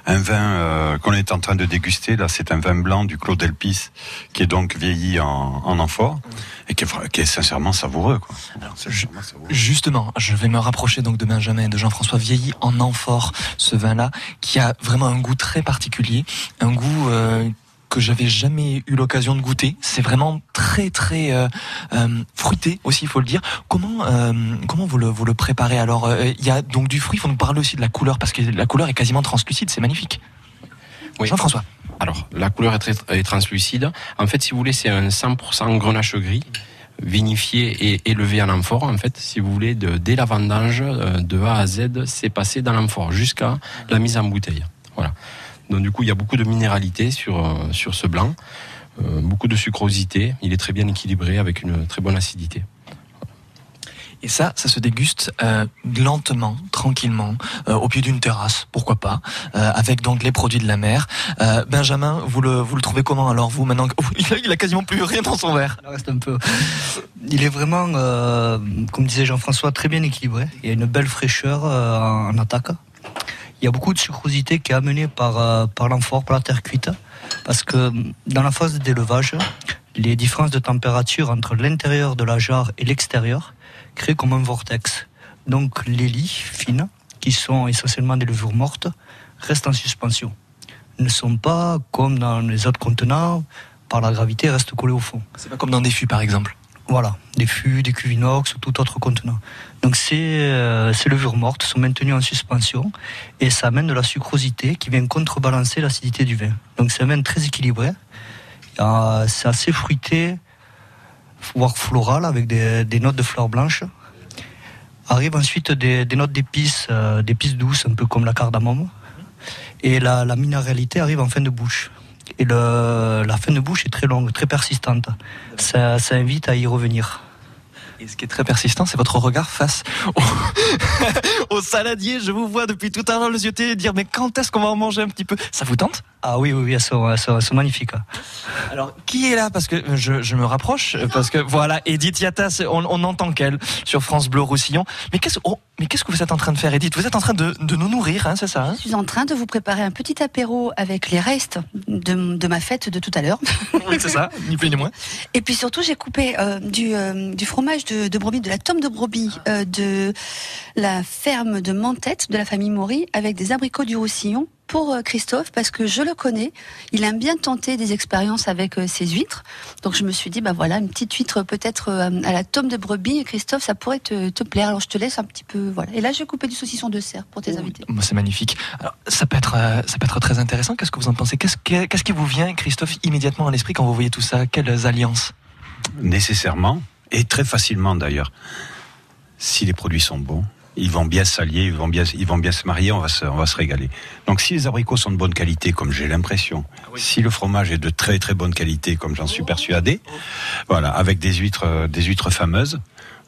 un vin euh, qu'on est en train de déguster là, c'est un vin blanc du Clos d'Elpis qui est donc vieilli en, en amphore et qui est, qui est sincèrement savoureux. Quoi. Alors, sincèrement savoureux. Justement, je vais me rapprocher donc de Benjamin et de Jean-François vieilli en amphore, ce vin-là qui a vraiment un goût très particulier, un goût euh, que j'avais jamais eu l'occasion de goûter. C'est vraiment très très euh, euh, fruité aussi, il faut le dire. Comment euh, comment vous le vous le préparez Alors il y a donc du fruit. Il faut nous parler aussi de la couleur parce que la couleur est quasiment translucide. C'est magnifique. Oui. Jean-François. Alors la couleur est, très, est translucide. En fait, si vous voulez, c'est un 100% grenache gris vinifié et élevé en amphore. En fait, si vous voulez, de, dès la vendange, de A à Z, c'est passé dans l'amphore jusqu'à la mise en bouteille. Voilà. Donc du coup, il y a beaucoup de minéralité sur, euh, sur ce blanc, euh, beaucoup de sucrosité. Il est très bien équilibré avec une très bonne acidité. Et ça, ça se déguste euh, lentement, tranquillement, euh, au pied d'une terrasse, pourquoi pas, euh, avec donc les produits de la mer. Euh, Benjamin, vous le, vous le trouvez comment alors vous maintenant il a, il a quasiment plus rien dans son verre? Il reste un peu. Il est vraiment, euh, comme disait Jean-François, très bien équilibré. Il y a une belle fraîcheur en attaque. Il y a beaucoup de sucrosité qui est amenée par, par l'amphore, par la terre cuite. Parce que dans la phase d'élevage, les différences de température entre l'intérieur de la jarre et l'extérieur créent comme un vortex. Donc les lits fines, qui sont essentiellement des levures mortes, restent en suspension. Ne sont pas comme dans les autres contenants, par la gravité, restent collés au fond. C'est pas comme dans des fûts par exemple voilà, des fûts, des cuves ou tout autre contenant. Donc ces, euh, ces levures mortes sont maintenues en suspension et ça amène de la sucrosité qui vient contrebalancer l'acidité du vin. Donc c'est un vin très équilibré. C'est assez fruité, voire floral avec des, notes de fleurs blanches. Arrivent ensuite des, des notes d'épices, euh, d'épices douces, un peu comme la cardamome. Et la, la minéralité arrive en fin de bouche et le, la fin de bouche est très longue, très persistante. Ça, ça invite à y revenir. Et ce qui est très persistant, c'est votre regard face au, au, saladier. Je vous vois depuis tout à l'heure le zioter et dire mais quand est-ce qu'on va en manger un petit peu? Ça vous tente? Ah oui, oui, oui, elles sont, elles sont, elles sont magnifiques. Alors, qui est là? Parce que je, je, me rapproche, parce que voilà, Edith Yatas, on, on entend qu'elle sur France Bleu Roussillon. Mais qu'est-ce oh, mais qu'est-ce que vous êtes en train de faire, Edith? Vous êtes en train de, de nous nourrir, hein, c'est ça hein? Je suis en train de vous préparer un petit apéro avec les restes de, de ma fête de tout à l'heure. Oui, c'est ça, ni plus ni moins. Et puis surtout, j'ai coupé euh, du, euh, du, fromage de, de, brebis, de la tome de brebis euh, de la ferme de Mentette de la famille Maury avec des abricots du Roussillon pour Christophe parce que je le connais. Il aime bien tenter des expériences avec ses huîtres. Donc je me suis dit, bah voilà, une petite huître peut-être à la tome de brebis. Christophe, ça pourrait te, te, plaire. Alors je te laisse un petit peu, voilà. Et là, j'ai coupé du saucisson de cerf pour tes oh, invités. C'est magnifique. Alors ça peut être, ça peut être très intéressant. Qu'est-ce que vous en pensez? Qu'est-ce qu'est-ce qui vous vient, Christophe, immédiatement à l'esprit quand vous voyez tout ça? Quelles alliances? Nécessairement et très facilement d'ailleurs. Si les produits sont bons, ils vont bien s'allier, ils vont bien, ils vont bien se marier, on va se, on va se régaler. Donc si les abricots sont de bonne qualité, comme j'ai l'impression, ah oui. si le fromage est de très très bonne qualité, comme j'en suis persuadé, voilà, avec des huîtres, des huîtres fameuses,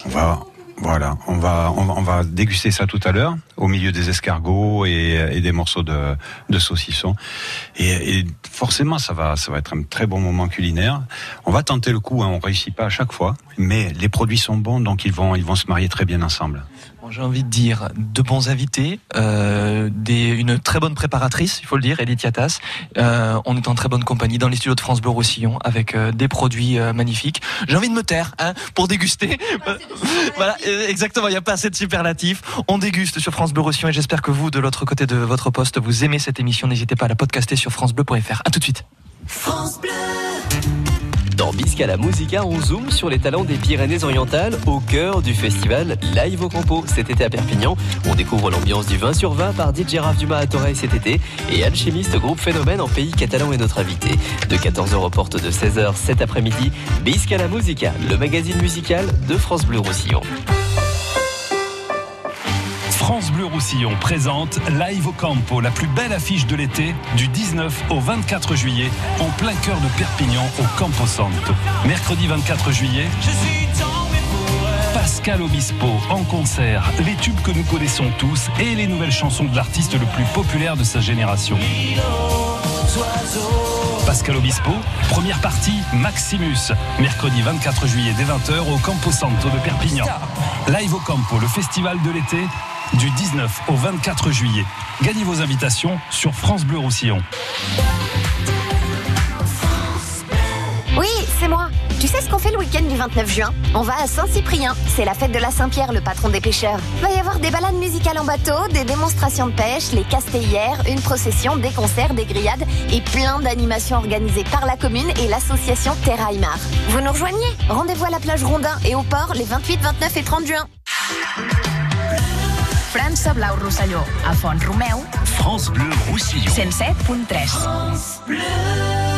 on va, voilà, on va, on on va déguster ça tout à l'heure, au milieu des escargots et, et des morceaux de, de saucisson. Et, et, forcément, ça va, ça va être un très bon moment culinaire. On va tenter le coup, hein, on réussit pas à chaque fois, mais les produits sont bons, donc ils vont, ils vont se marier très bien ensemble. J'ai envie de dire de bons invités, euh, des, une très bonne préparatrice, il faut le dire, Edith Yatas. Euh, on est en très bonne compagnie dans les studios de France Bleu Roussillon avec euh, des produits magnifiques. J'ai envie de me taire hein, pour déguster. voilà, exactement, il n'y a pas assez de superlatifs. On déguste sur France Bleu Roussillon et j'espère que vous, de l'autre côté de votre poste, vous aimez cette émission. N'hésitez pas à la podcaster sur francebleu.fr. À tout de suite. France Bleu Dans Bisca la Musica, on zoome sur les talents des Pyrénées-Orientales au cœur du festival Live au Campo. Cet été à Perpignan, on découvre l'ambiance du 20 sur 20 par DJ Raf Dumas à Torreil cet été et Alchimiste groupe Phénomène en pays catalan est notre invité. De 14h aux portes de 16h cet après-midi, Bisca la Musica, le magazine musical de France Bleu Roussillon. France Bleu Roussillon présente Live au Campo, la plus belle affiche de l'été, du 19 au 24 juillet, en plein cœur de Perpignan, au Campo Santo. Mercredi 24 juillet, Pascal Obispo en concert, les tubes que nous connaissons tous et les nouvelles chansons de l'artiste le plus populaire de sa génération. Pascal Obispo, première partie Maximus, mercredi 24 juillet dès 20h au Campo Santo de Perpignan. Live au Campo, le festival de l'été, du 19 au 24 juillet. Gagnez vos invitations sur France Bleu Roussillon. Oui, c'est moi. Tu sais ce qu'on fait le week-end du 29 juin? On va à Saint-Cyprien. C'est la fête de la Saint-Pierre, le patron des pêcheurs. Va y avoir des balades musicales en bateau, des démonstrations de pêche, les castellières, une procession, des concerts, des grillades et plein d'animations organisées par la commune et l'association Terra Aymar. Vous nous rejoignez? Rendez-vous à la plage Rondin et au port les 28, 29 et 30 juin. França Blau Rosselló, a Font Romeu, France Bleu Roussillon. 107.3.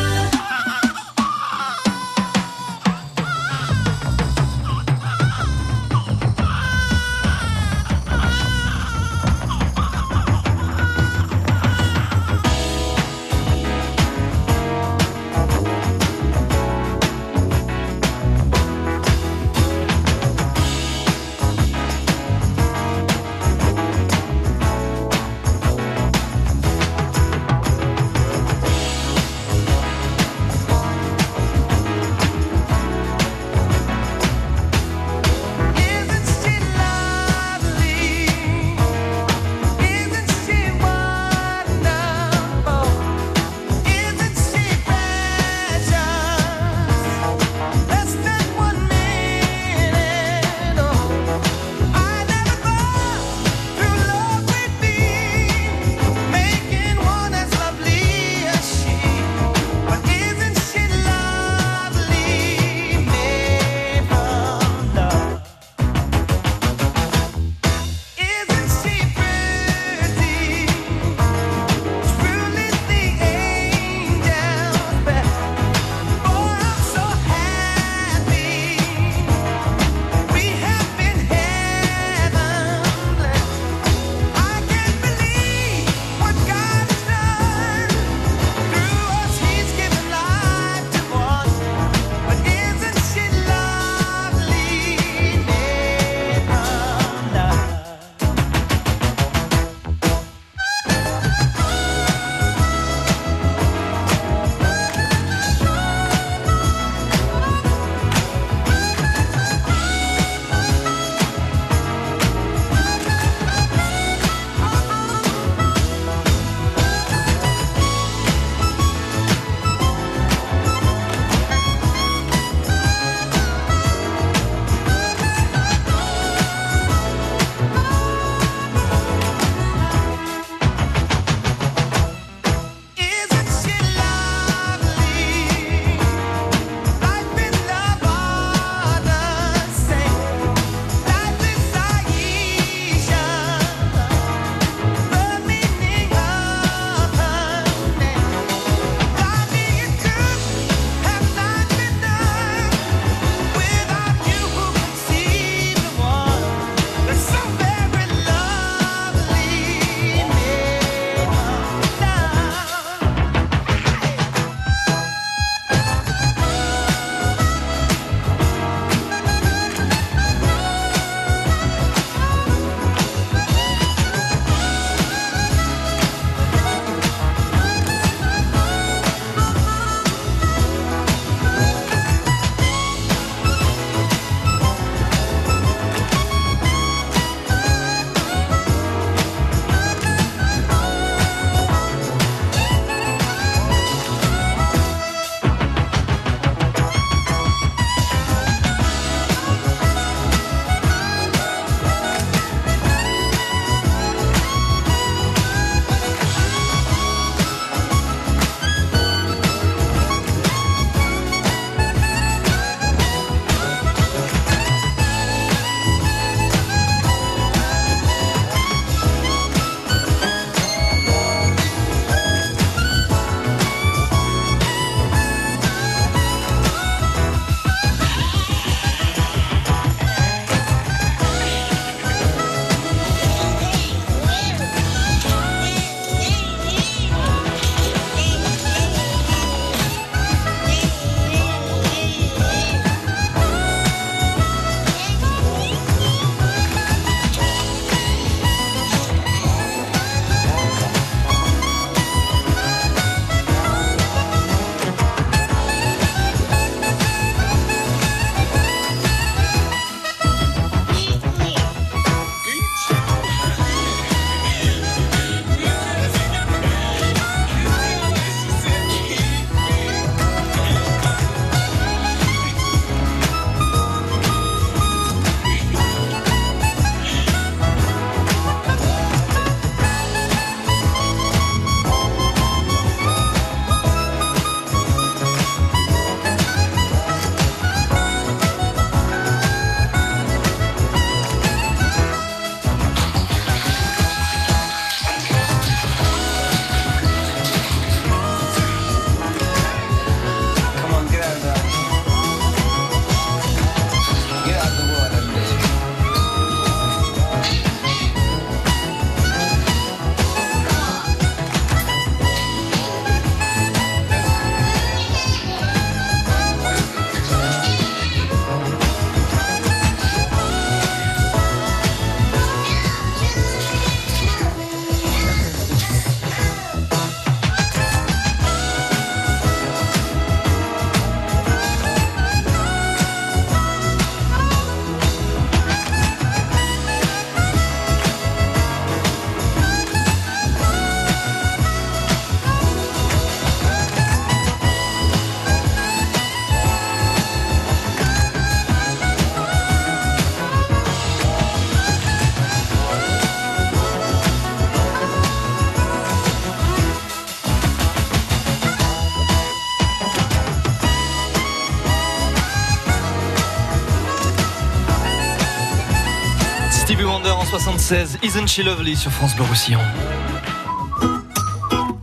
9h76, Isn't She Lovely sur France Bleu Roussillon.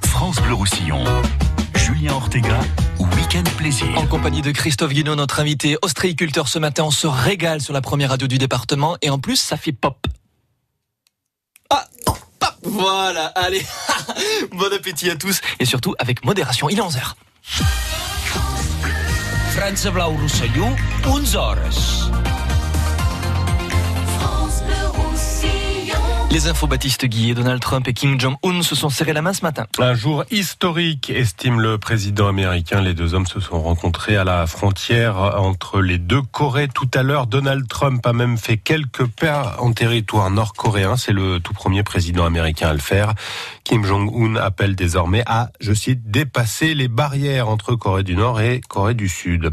France Bleu Roussillon. Julien Ortega, Week-end Plaisir. En compagnie de Christophe Guinaud, notre invité ostréiculteur ce matin, on se régale sur la première radio du département et en plus ça fait pop. Ah, pop, voilà, allez, bon appétit à tous et surtout avec modération, il est 11h. France Blau Roussillon, 11 Les infos Baptiste Guillet, Donald Trump et Kim Jong-un se sont serrés la main ce matin. Un jour historique, estime le président américain. Les deux hommes se sont rencontrés à la frontière entre les deux Corées tout à l'heure. Donald Trump a même fait quelques pas en territoire nord-coréen. C'est le tout premier président américain à le faire. Kim Jong-un appelle désormais à, je cite, dépasser les barrières entre Corée du Nord et Corée du Sud.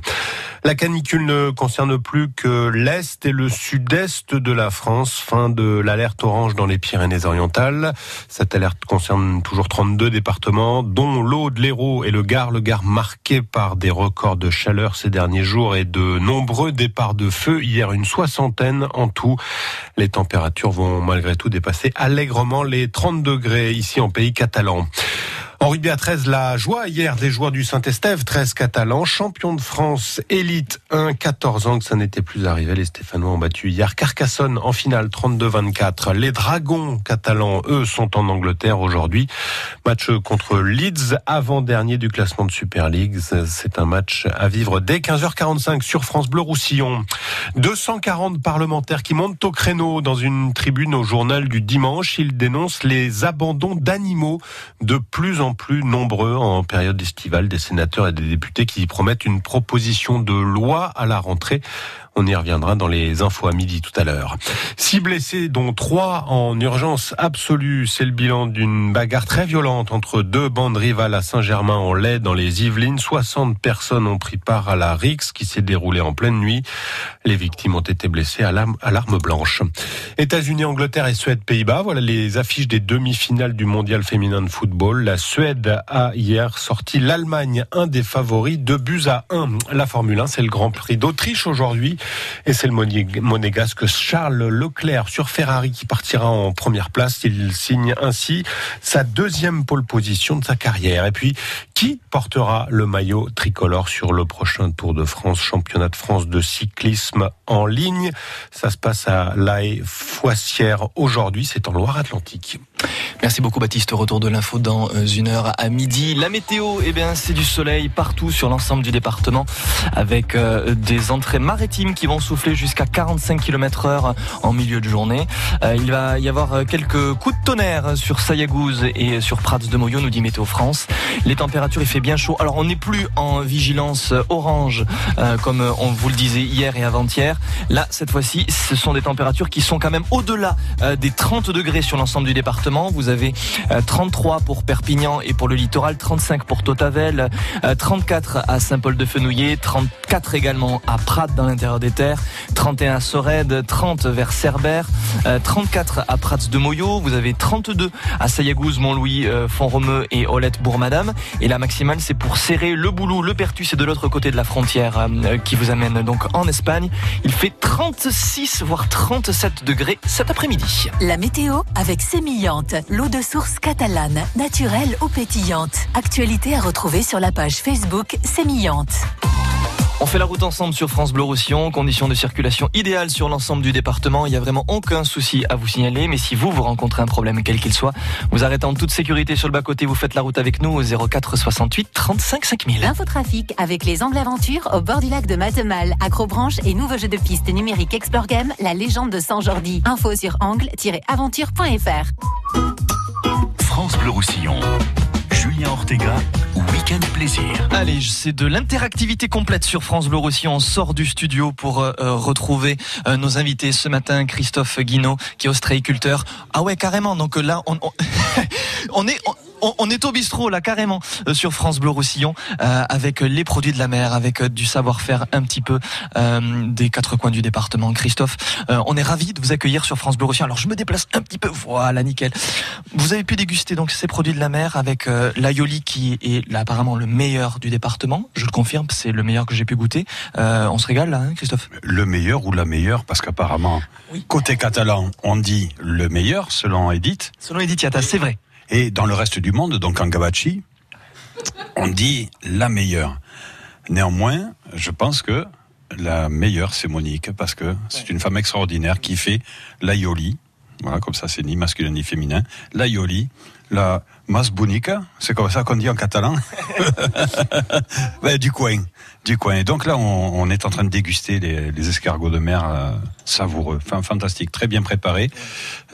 La canicule ne concerne plus que l'Est et le Sud-Est de la France. Fin de l'alerte orange les Pyrénées-Orientales. Cette alerte concerne toujours 32 départements, dont l'Aude, l'Hérault et le Gard. Le Gard marqué par des records de chaleur ces derniers jours et de nombreux départs de feu. Hier, une soixantaine en tout. Les températures vont malgré tout dépasser allègrement les 30 degrés ici en pays catalan. En rugby à 13, la joie hier des joueurs du Saint-Estève, 13 catalans, champion de France, élite 1, 14 ans que ça n'était plus arrivé. Les Stéphanois ont battu hier Carcassonne en finale 32-24. Les Dragons catalans, eux, sont en Angleterre aujourd'hui. Match contre Leeds, avant-dernier du classement de Super League. C'est un match à vivre dès 15h45 sur France Bleu Roussillon. 240 parlementaires qui montent au créneau dans une tribune au journal du dimanche. Ils dénoncent les abandons d'animaux de plus en plus nombreux en période estivale des sénateurs et des députés qui promettent une proposition de loi à la rentrée. On y reviendra dans les infos à midi tout à l'heure. Six blessés, dont trois en urgence absolue. C'est le bilan d'une bagarre très violente entre deux bandes rivales à Saint-Germain-en-Laye dans les Yvelines. 60 personnes ont pris part à la Rix qui s'est déroulée en pleine nuit. Les victimes ont été blessées à l'arme, blanche. États-Unis, Angleterre et Suède, Pays-Bas. Voilà les affiches des demi-finales du mondial féminin de football. La Suède a hier sorti l'Allemagne, un des favoris, deux buts à un. La Formule 1, c'est le Grand Prix d'Autriche aujourd'hui. Et c'est le monégasque Charles Leclerc sur Ferrari qui partira en première place. Il signe ainsi sa deuxième pole position de sa carrière. Et puis, qui portera le maillot tricolore sur le prochain Tour de France, championnat de France de cyclisme en ligne? Ça se passe à La Foissière aujourd'hui. C'est en Loire-Atlantique. Merci beaucoup Baptiste. Retour de l'info dans euh, une heure à midi. La météo, eh bien, c'est du soleil partout sur l'ensemble du département avec euh, des entrées maritimes qui vont souffler jusqu'à 45 km heure en milieu de journée. Euh, il va y avoir quelques coups de tonnerre sur Sayagouz et sur Prats de Moyo, nous dit Météo France. Les températures, il fait bien chaud. Alors, on n'est plus en vigilance orange comme on vous le disait hier et avant-hier. Là, cette fois-ci, ce sont des températures qui sont quand même au-delà des 30 degrés sur l'ensemble du département. Vous avez 33 pour Perpignan et pour le littoral, 35 pour Totavel, 34 à Saint-Paul-de-Fenouillet, 34 également à Prat dans l'intérieur des terres, 31 à Sorède, 30 vers Cerbère, 34 à Prats de Moyo, vous avez 32 à Sayagouz, Montlouis, Font-Romeu et Olette Bourg-Madame. Et la maximale, c'est pour serrer le boulot, le Pertus et de l'autre côté de la frontière qui vous amène donc en Espagne. Il fait 36 voire 37 degrés cet après-midi. La météo avec L'eau de source catalane, naturelle ou pétillante. Actualité à retrouver sur la page Facebook Sémillante. On fait la route ensemble sur France Bleu Roussillon, conditions de circulation idéales sur l'ensemble du département. Il n'y a vraiment aucun souci à vous signaler, mais si vous, vous rencontrez un problème quel qu'il soit, vous arrêtez en toute sécurité sur le bas-côté, vous faites la route avec nous au 04 68 35 5000. Infotrafic avec les Anglais Aventures au bord du lac de Matemal, Acrobranche et nouveau jeu de piste numérique Explore Game, la légende de Saint-Jordi. Info sur angle-aventure.fr. France Bleu Roussillon. Julien Ortega, Week-end Plaisir. Allez, c'est de l'interactivité complète sur France Bleu Roussillon. On sort du studio pour euh, retrouver euh, nos invités ce matin. Christophe Guinaud, qui est ostréiculteur. Ah ouais, carrément. Donc là, on, on, est... on, on est au bistrot là carrément euh, sur France Bleu Roussillon euh, avec les produits de la mer, avec euh, du savoir-faire un petit peu euh, des quatre coins du département. Christophe, euh, on est ravi de vous accueillir sur France Bleu Roussillon. Alors je me déplace un petit peu, voilà nickel. Vous avez pu déguster donc ces produits de la mer avec euh, l'aioli qui est là apparemment le meilleur du département. Je le confirme, c'est le meilleur que j'ai pu goûter. Euh, on se régale là, hein, Christophe? Le meilleur ou la meilleure, parce qu'apparemment, côté catalan, on dit le meilleur, selon Edith. Selon Edith Yata, c'est vrai. Et dans le reste du monde, donc en gabachi, on dit la meilleure. Néanmoins, je pense que la meilleure, c'est Monique, parce que c'est une femme extraordinaire qui fait l'aioli. Voilà, comme ça, c'est ni masculin ni féminin. L'aioli, la masbunica, c'est comme ça qu'on dit en catalan. Ouais, du coin, du coin. Et donc là, on, on est en train de déguster les, les escargots de mer euh, savoureux, enfin fantastique, très bien préparé,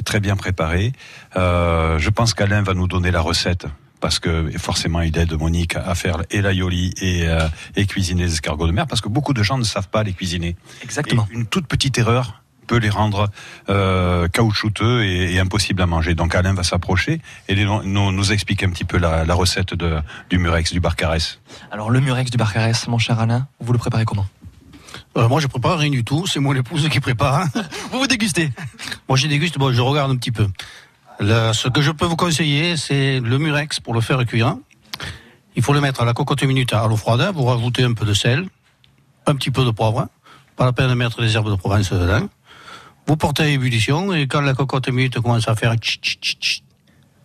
très bien préparé. Euh, je pense qu'Alain va nous donner la recette. Parce que forcément, il aide Monique à faire et l'aioli et, euh, et cuisiner les escargots de mer, parce que beaucoup de gens ne savent pas les cuisiner. Exactement. Et une toute petite erreur peut les rendre euh, caoutchouteux et, et impossibles à manger. Donc Alain va s'approcher et les- nous, nous expliquer un petit peu la, la recette de, du murex, du barcarès. Alors le murex du Barcarès, mon cher Alain, vous le préparez comment? Euh, moi, je prépare rien du tout. C'est mon épouse qui prépare. vous vous dégustez? Moi, je déguste. Bon, je regarde un petit peu. Là, ce que je peux vous conseiller, c'est le murex pour le faire cuire. Il faut le mettre à la cocotte minute à l'eau froide. Vous rajoutez un peu de sel, un petit peu de poivre. Pas la peine de mettre les herbes de Provence dedans. Vous portez à ébullition et quand la cocotte minute commence à faire tch, tch, tch, tch,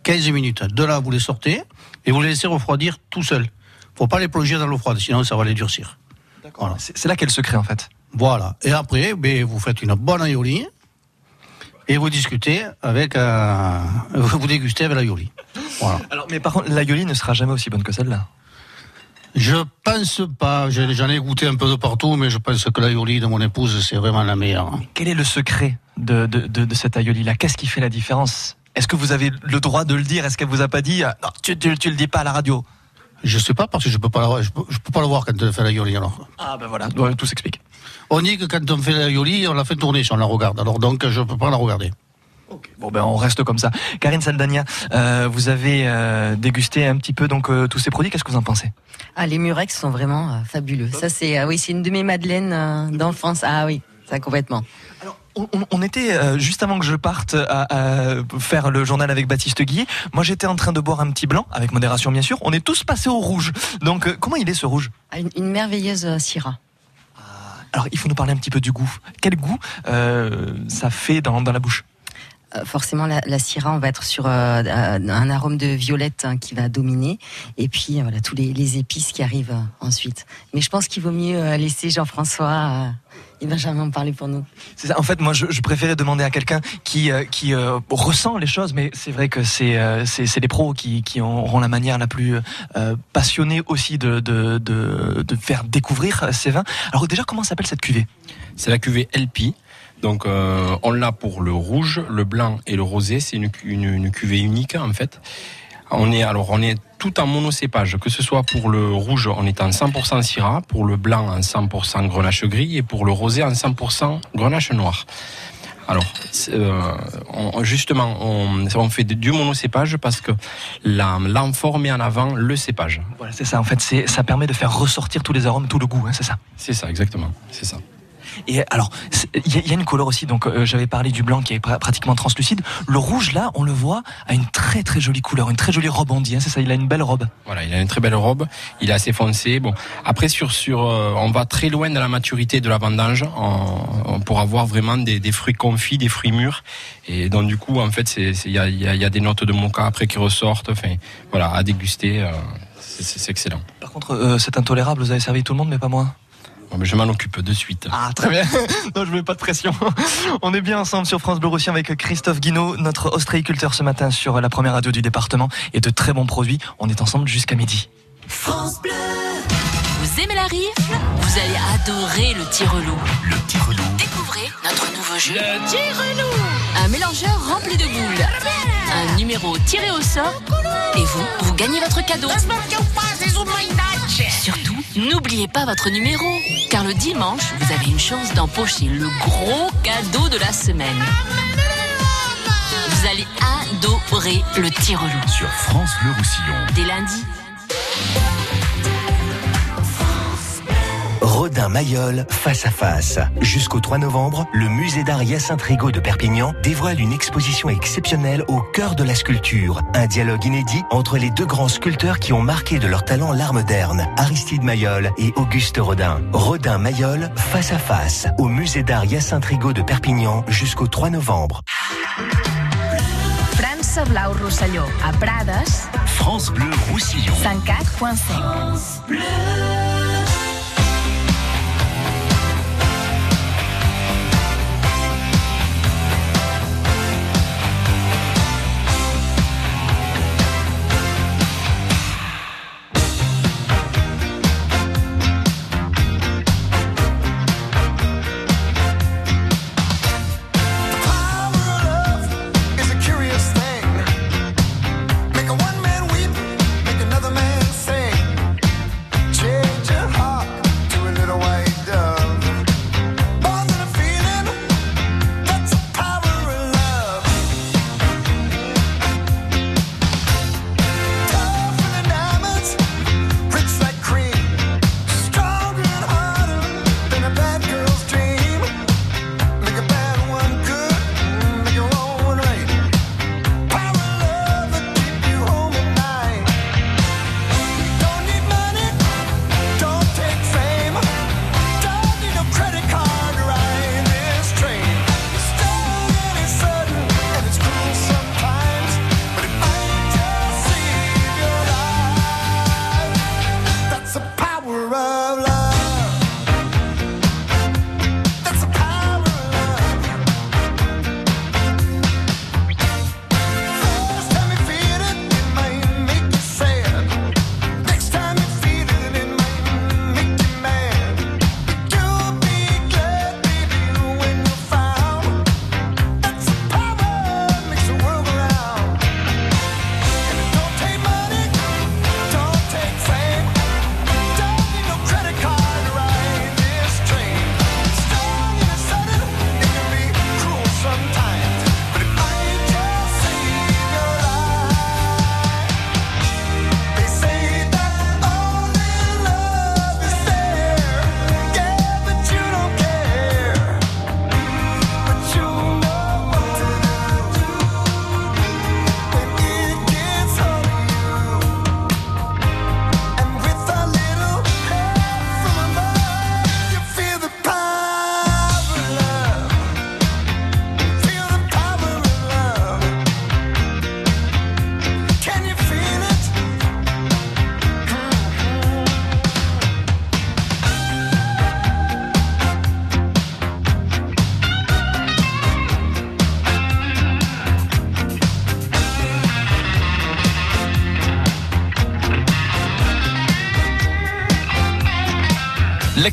15 minutes, de là, vous les sortez et vous les laissez refroidir tout seul. Faut pas les plonger dans l'eau froide, sinon ça va les durcir. Voilà. C'est là qu'est le secret en fait. Voilà. Et après, ben, vous faites une bonne aioli et vous discutez avec, euh, vous dégustez avec l'aioli. Voilà. Alors, mais par contre, l'aioli ne sera jamais aussi bonne que celle-là. Je pense pas, j'en ai goûté un peu de partout, mais je pense que l'aioli de mon épouse, c'est vraiment la meilleure. Quel est le secret de, de, de, de cet aioli-là Qu'est-ce qui fait la différence? Est-ce que vous avez le droit de le dire? Est-ce qu'elle vous a pas dit Non, tu, tu, tu le dis pas à la radio? Je sais pas parce que je peux pas la, je peux, je peux pas le voir quand on fait alors. Ah ben voilà, tout s'explique. On dit que quand on fait l'aioli, on la fait tourner si on la regarde. Alors donc, je peux pas la regarder. Bon ben on reste comme ça. Karine Saldania, euh, vous avez euh, dégusté un petit peu donc euh, tous ces produits. Qu'est-ce que vous en pensez? Ah, les murex sont vraiment fabuleux. Ça, c'est ah oui, c'est une de mes madeleines d'enfance. Ah oui, ça complètement. on, on- on était euh, juste avant que je parte à, à faire le journal avec Baptiste Guillet. Moi, j'étais en train de boire un petit blanc, avec modération bien sûr. On est tous passés au rouge. Donc, euh, comment il est ce rouge? Ah, Une, une merveilleuse euh, Syrah. Alors, il faut nous parler un petit peu du goût. Quel goût ça fait dans, dans la bouche? Forcément, la, la Syrah, on va être sur euh, euh, un arôme de violette hein, qui va dominer, et puis euh, voilà tous les, les épices qui arrivent euh, ensuite. Mais je pense qu'il vaut mieux euh, laisser Jean-François euh, et Benjamin en parler pour nous. C'est ça. En fait, moi, je, je préférais demander à quelqu'un qui euh, qui euh, ressent les choses, mais c'est vrai que c'est euh, c'est c'est les pros qui qui auront la manière la plus euh, passionnée aussi de de de, de faire découvrir euh, ces vins. Alors déjà, comment s'appelle cette cuvée? C'est la cuvée LP. Donc euh, on l'a pour le rouge, le blanc et le rosé. C'est une, cu- une, une cuvée unique en fait. On est alors on est tout en monocépage, que ce soit pour le rouge, on est en 100% Syrah, pour le blanc en 100% Grenache gris et pour le rosé en 100% Grenache noir. Alors, euh, on- justement, on, on fait du monocépage parce que la- l'amphore met en avant le cépage. Voilà, c'est ça. En fait, ça permet de faire ressortir tous les arômes, tout le goût. hein, c'est ça. C'est ça, exactement. C'est ça. Et alors, il y, a- une couleur aussi. Donc, euh, j'avais parlé du blanc qui est pra- pratiquement translucide. Le rouge, là, on le voit, a une très très jolie couleur, une très jolie robe ondie. hein, c'est ça. Il a une belle robe. Voilà, il a une très belle robe, il est assez foncé. Bon, après sur sur, euh, on va très loin dans la maturité de la vendange en- en- pour avoir vraiment des, des fruits confits, des fruits mûrs. Et donc du coup, en fait, il y a, y y des notes de mocha après qui ressortent. Enfin, voilà, à déguster, euh, c'est- excellent. Par contre, c'est intolérable. Vous avez servi tout le monde, mais pas moi. Mais je m'en occupe de suite. Ah, très bien. non, je mets pas de pression. On est bien ensemble sur France Bleu Roussillon avec Christophe Guinaud, notre ostréiculteur ce matin sur la première radio du département. Et de très bons produits. On est ensemble jusqu'à midi. France Bleu. Vous aimez la rifle Vous allez adorer le tirelou. Le tirelou. Découvrez notre nouveau jeu. Le tirelou. Un mélangeur rempli de boules. Un numéro tiré au sort. Et vous, vous gagnez votre cadeau. Surtout, n'oubliez pas votre numéro. Car le dimanche, vous avez une chance d'empocher le gros cadeau de la semaine. Vous allez adorer le tir-relou. Sur France Bleu Roussillon. Dès lundi. Rodin Mayol, face à face. Jusqu'au 3 novembre, le musée d'art Hyacinthe Rigaud de Perpignan dévoile une exposition exceptionnelle au cœur de la sculpture. Un dialogue inédit entre les deux grands sculpteurs qui ont marqué de leur talent l'art moderne, Aristide Mayol et Auguste Rodin. Rodin Mayol, face à face, au musée d'art Hyacinthe Rigaud de Perpignan jusqu'au 3 novembre. França Blau Rosselló, a Prades, France Bleu Roussillon. 104.5.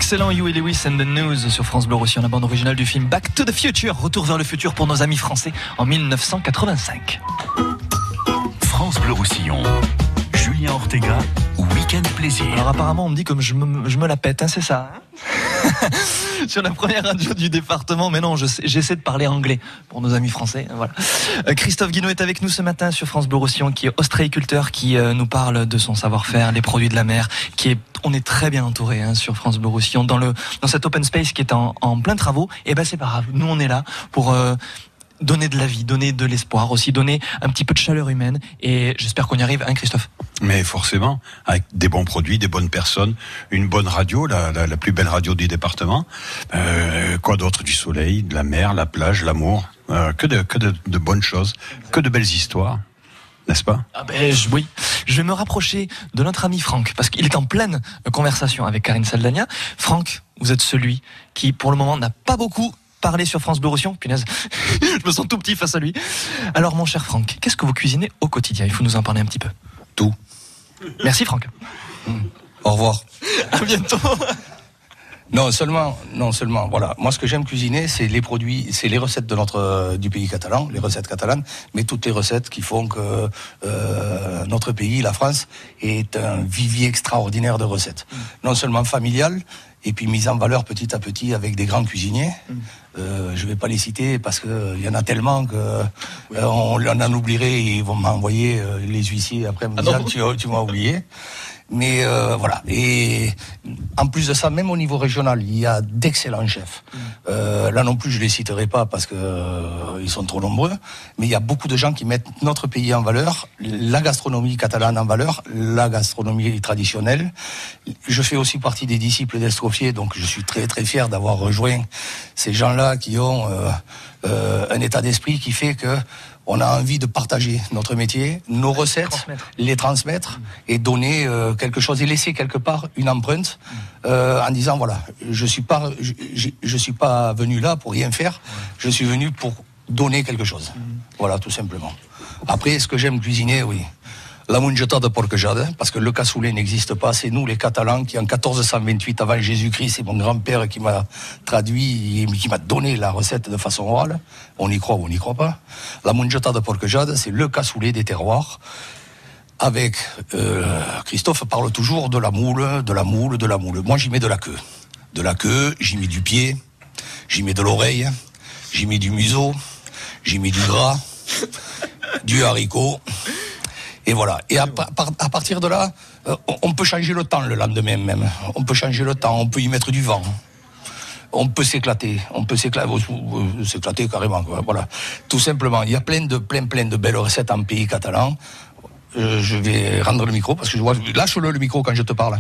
L'excellent Huey Lewis and the News sur France Bleu Roussillon, la bande originale du film Back to the Future, retour vers le futur pour nos amis français en 1985. France Bleu Roussillon. Julien Ortega, Week-end Plaisir. Alors apparemment on me dit comme je me, je me la pète, hein, c'est ça hein sur la première radio du département, mais non, j'essaie de parler anglais pour nos amis français. Voilà. Euh, Christophe Guinaud est avec nous ce matin sur France Bleu Roussillon, qui est ostréiculteur, qui euh, nous parle de son savoir-faire, les produits de la mer, qui est, on est très bien entouré hein, sur France Bleu Roussillon dans le dans cet open space qui est en, en plein travaux. Et ben c'est pas grave, nous on est là pour euh, donner de la vie, donner de l'espoir, aussi donner un petit peu de chaleur humaine. Et j'espère qu'on y arrive, hein, Christophe? Mais forcément, avec des bons produits, des bonnes personnes, une bonne radio, la, plus belle radio du département. Euh, quoi d'autre? Du soleil, de la mer, la plage, l'amour. Euh, que de, que de, de bonnes choses, que de belles histoires. N'est-ce pas? Ah ben je- oui, je vais me rapprocher de notre ami Franck parce qu'il est en pleine conversation avec Karine Saldania. Franck, vous êtes celui qui pour le moment n'a pas beaucoup parlé sur France Bleu Roussillon. Punaise, je me sens tout petit face à lui. Alors mon cher Franck, qu'est-ce que vous cuisinez au quotidien? Il faut nous en parler un petit peu. Tout. Merci Franck. Au revoir. À bientôt. Non seulement, non seulement, voilà. Moi, ce que j'aime cuisiner, c'est les produits, c'est les recettes de notre euh, du pays catalan, les recettes catalanes, mais toutes les recettes qui font que euh, notre pays, la France, est un vivier extraordinaire de recettes. Non seulement familial, et puis mise en valeur petit à petit avec des grands cuisiniers. Euh, je vais pas les citer parce que il y en a tellement que euh, on, on en oublierait et ils vont m'envoyer euh, les huissiers après me Ah disant tu m'as oublié. Mais euh, voilà. Et en plus de ça, même au niveau régional, il y a d'excellents chefs. Euh, là non plus, je les citerai pas parce que euh, ils sont trop nombreux. Mais il y a beaucoup de gens qui mettent notre pays en valeur, la gastronomie catalane en valeur, la gastronomie traditionnelle. Je fais aussi partie des disciples d'Estrofier, donc je suis très très fier d'avoir rejoint ces gens-là qui ont euh, euh, un état d'esprit qui fait que on a envie de partager notre métier, nos recettes, les transmettre et donner euh, quelque chose et laisser quelque part une empreinte euh, en disant voilà, je suis pas, je, je- je suis pas venu là pour rien faire, je suis venu pour donner quelque chose. Voilà, tout simplement. Après, ce que j'aime cuisiner, oui. La de porc-jade, parce que le cassoulet n'existe pas, c'est nous les Catalans qui en 1428 avant Jésus-Christ, c'est mon grand-père qui m'a traduit et qui m'a donné la recette de façon orale. On y croit ou on n'y croit pas. La mungeta de porc-jade, c'est le cassoulet des terroirs. Avec euh, Christophe parle toujours de la moule, de la moule, de la moule. Moi, j'y mets de la queue, de la queue, j'y mets du pied, j'y mets de l'oreille, j'y mets du museau, j'y mets du gras, du haricot. Et voilà. Et à, par- par- à partir de là, euh, on- peut changer le temps le lendemain même. On peut changer le temps, on peut y mettre du vent. On peut s'éclater, on peut s'éclater, euh, s'éclater carrément. quoi. Voilà, tout simplement. Il y a plein de, plein, plein de belles recettes en pays catalan. Euh, je vais rendre le micro parce que je vois, lâche-le le micro quand je te parle.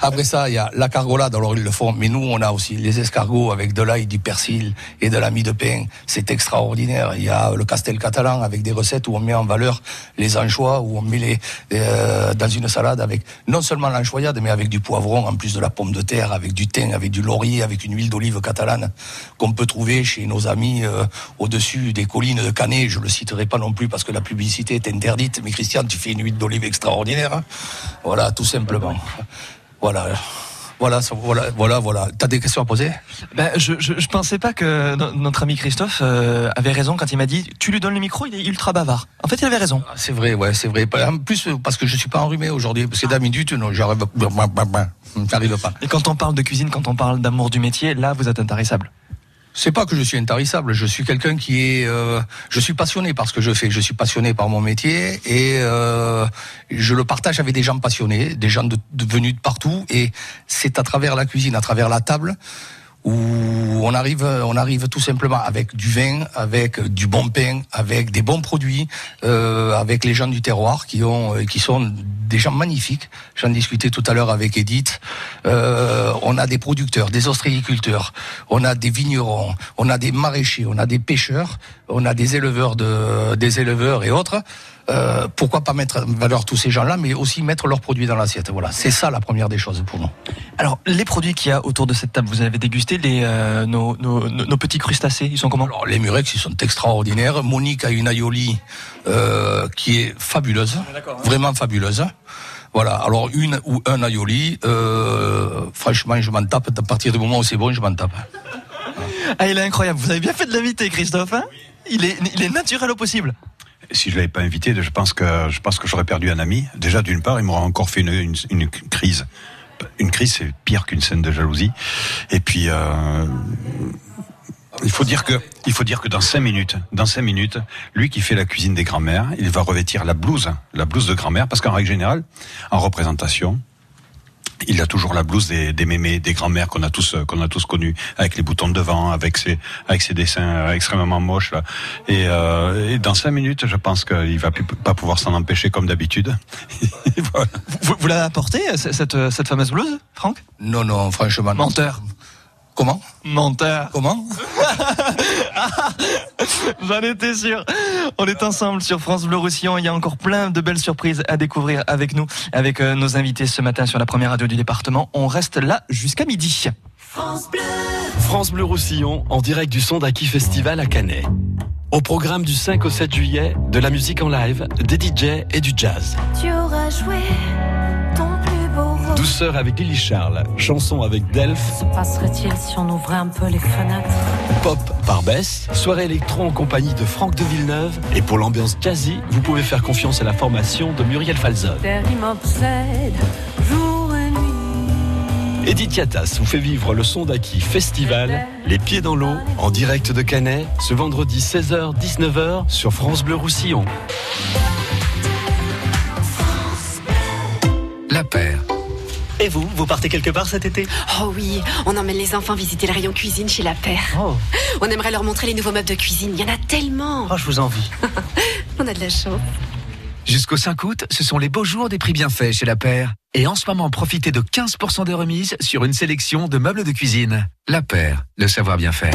Après ça, il y a la cargolade, alors ils le font, mais nous, on a aussi les escargots avec de l'ail, du persil et de la mie de pain. C'est extraordinaire. Il y a le castel catalan avec des recettes où on met en valeur les anchois, où on met les euh, dans une salade avec non seulement l'anchoyade, mais avec du poivron, en plus de la pomme de terre, avec du thym, avec du laurier, avec une huile d'olive catalane qu'on peut trouver chez nos amis euh, au-dessus des collines de Canet. Je le citerai pas non plus parce que la publicité est interdite, mais Christian, tu fais une huile d'olive extraordinaire. hein. Voilà, tout simplement. Voilà. Voilà, voilà, voilà, voilà. T'as des questions à poser? Ben, je, je, je pensais pas que no- notre ami Christophe euh, avait raison quand il m'a dit tu lui donnes le micro, il est ultra bavard. En fait, il avait raison. C'est vrai, ouais, c'est vrai. En plus, euh, parce que je suis pas enrhumé aujourd'hui, parce que d'habitude, non, j'arrive, j'arrive pas. Et quand on parle de cuisine, quand on parle d'amour du métier, là, vous êtes intarissable. C'est pas que je suis intarissable, je suis quelqu'un qui est, euh, je suis passionné par ce que je fais, je suis passionné par mon métier et euh, je le partage avec des gens passionnés, des gens venus de partout et c'est à travers la cuisine, à travers la table où on arrive, on arrive tout simplement avec du vin, avec du bon pain, avec des bons produits, euh, avec les gens du terroir qui ont, euh, qui sont des gens magnifiques. J'en discutais tout à l'heure avec Edith. Euh, on a des producteurs, des ostréiculteurs, on a des vignerons, on a des maraîchers, on a des pêcheurs, on a des éleveurs de, des éleveurs et autres. Euh, pourquoi pas mettre en valeur tous ces gens-là, mais aussi mettre leurs produits dans l'assiette. Voilà, c'est ça la première des choses pour nous. Alors, les produits qu'il y a autour de cette table, vous avez dégusté les, euh, nos, nos, nos- nos petits crustacés, ils sont comment? Alors, les murex, ils sont extraordinaires. Monique a une aioli euh, qui est fabuleuse, vraiment fabuleuse. Voilà, alors une ou un aioli, euh, franchement, je m'en tape. À partir du moment où c'est bon, je m'en tape. Ah, il est incroyable. Vous avez bien fait de l'inviter, Christophe. Hein? Il, est, il est naturel au possible. Si je l'avais pas invité, je pense que je pense que j'aurais perdu un ami. Déjà, d'une part, il m'aurait encore fait une, une, crise. Une crise, c'est pire qu'une scène de jalousie. Et puis, euh, il faut dire que il faut dire que dans cinq minutes, dans cinq minutes, lui qui fait la cuisine des grands-mères, il va revêtir la blouse, la blouse de grand-mère, parce qu'en règle générale, en représentation, il a toujours la blouse des, des mémés, des grands-mères qu'on a tous euh, qu'on a tous connus, avec les boutons de devant, avec ses avec ses dessins euh, extrêmement moches. Là. Et, euh, et dans cinq minutes, je pense qu'il va pas pouvoir s'en empêcher comme d'habitude. Vous, vous l'avez apporté, c- cette, cette fameuse blouse, Franck? Non, non, franchement. non. Comment Menteur. Comment J'en étais sûr. On est ensemble sur France Bleu Roussillon. Il y a encore plein de belles surprises à découvrir avec nous, avec euh, nos invités ce matin sur la première radio du département. On reste là jusqu'à midi. France Bleu. France Bleu Roussillon en direct du Sondaki Festival à Canet. Au programme du 5 au 7 juillet, de la musique en live, des DJ et du jazz. Tu auras joué Douceur avec Lily Charles, chanson avec Delph, Se passerait-il si on ouvrait un peu les fenêtres pop par Bess, soirée électro en compagnie de Franck de Villeneuve. Et pour l'ambiance jazzy, vous pouvez faire confiance à la formation de Muriel Falzon. Edith Yatas vous fait vivre le son d'Aki Festival, les pieds dans l'eau, en direct de Canet, ce vendredi 16h-19h sur France Bleu Roussillon. La paire. Et vous, vous partez quelque part cet été? Oh oui, on emmène les enfants visiter le rayon cuisine chez La Paire. On aimerait leur montrer les nouveaux meubles de cuisine. Il y en a tellement. Oh, je vous envie. On a de la chance. Jusqu'au 5 août, ce sont les beaux jours des prix bienfaits chez La Paire. Et en ce moment, profitez de 15% de remise sur une sélection de meubles de cuisine. La Paire, le savoir bien faire.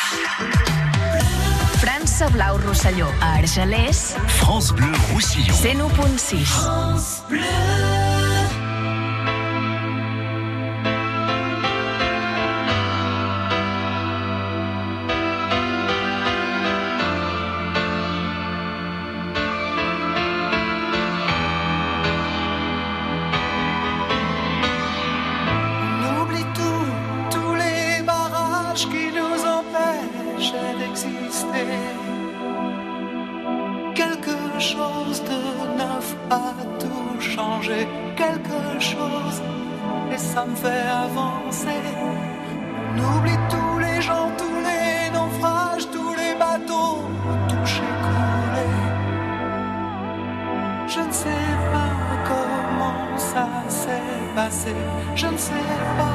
França Blau Rosselló, a Argelers, France Bleu Roussillon. 101.6. On ça me fait avancer. On oublie tous les gens, tous les naufrages, tous les bateaux touchés, coulés. Je ne sais pas comment ça s'est passé. Je ne sais pas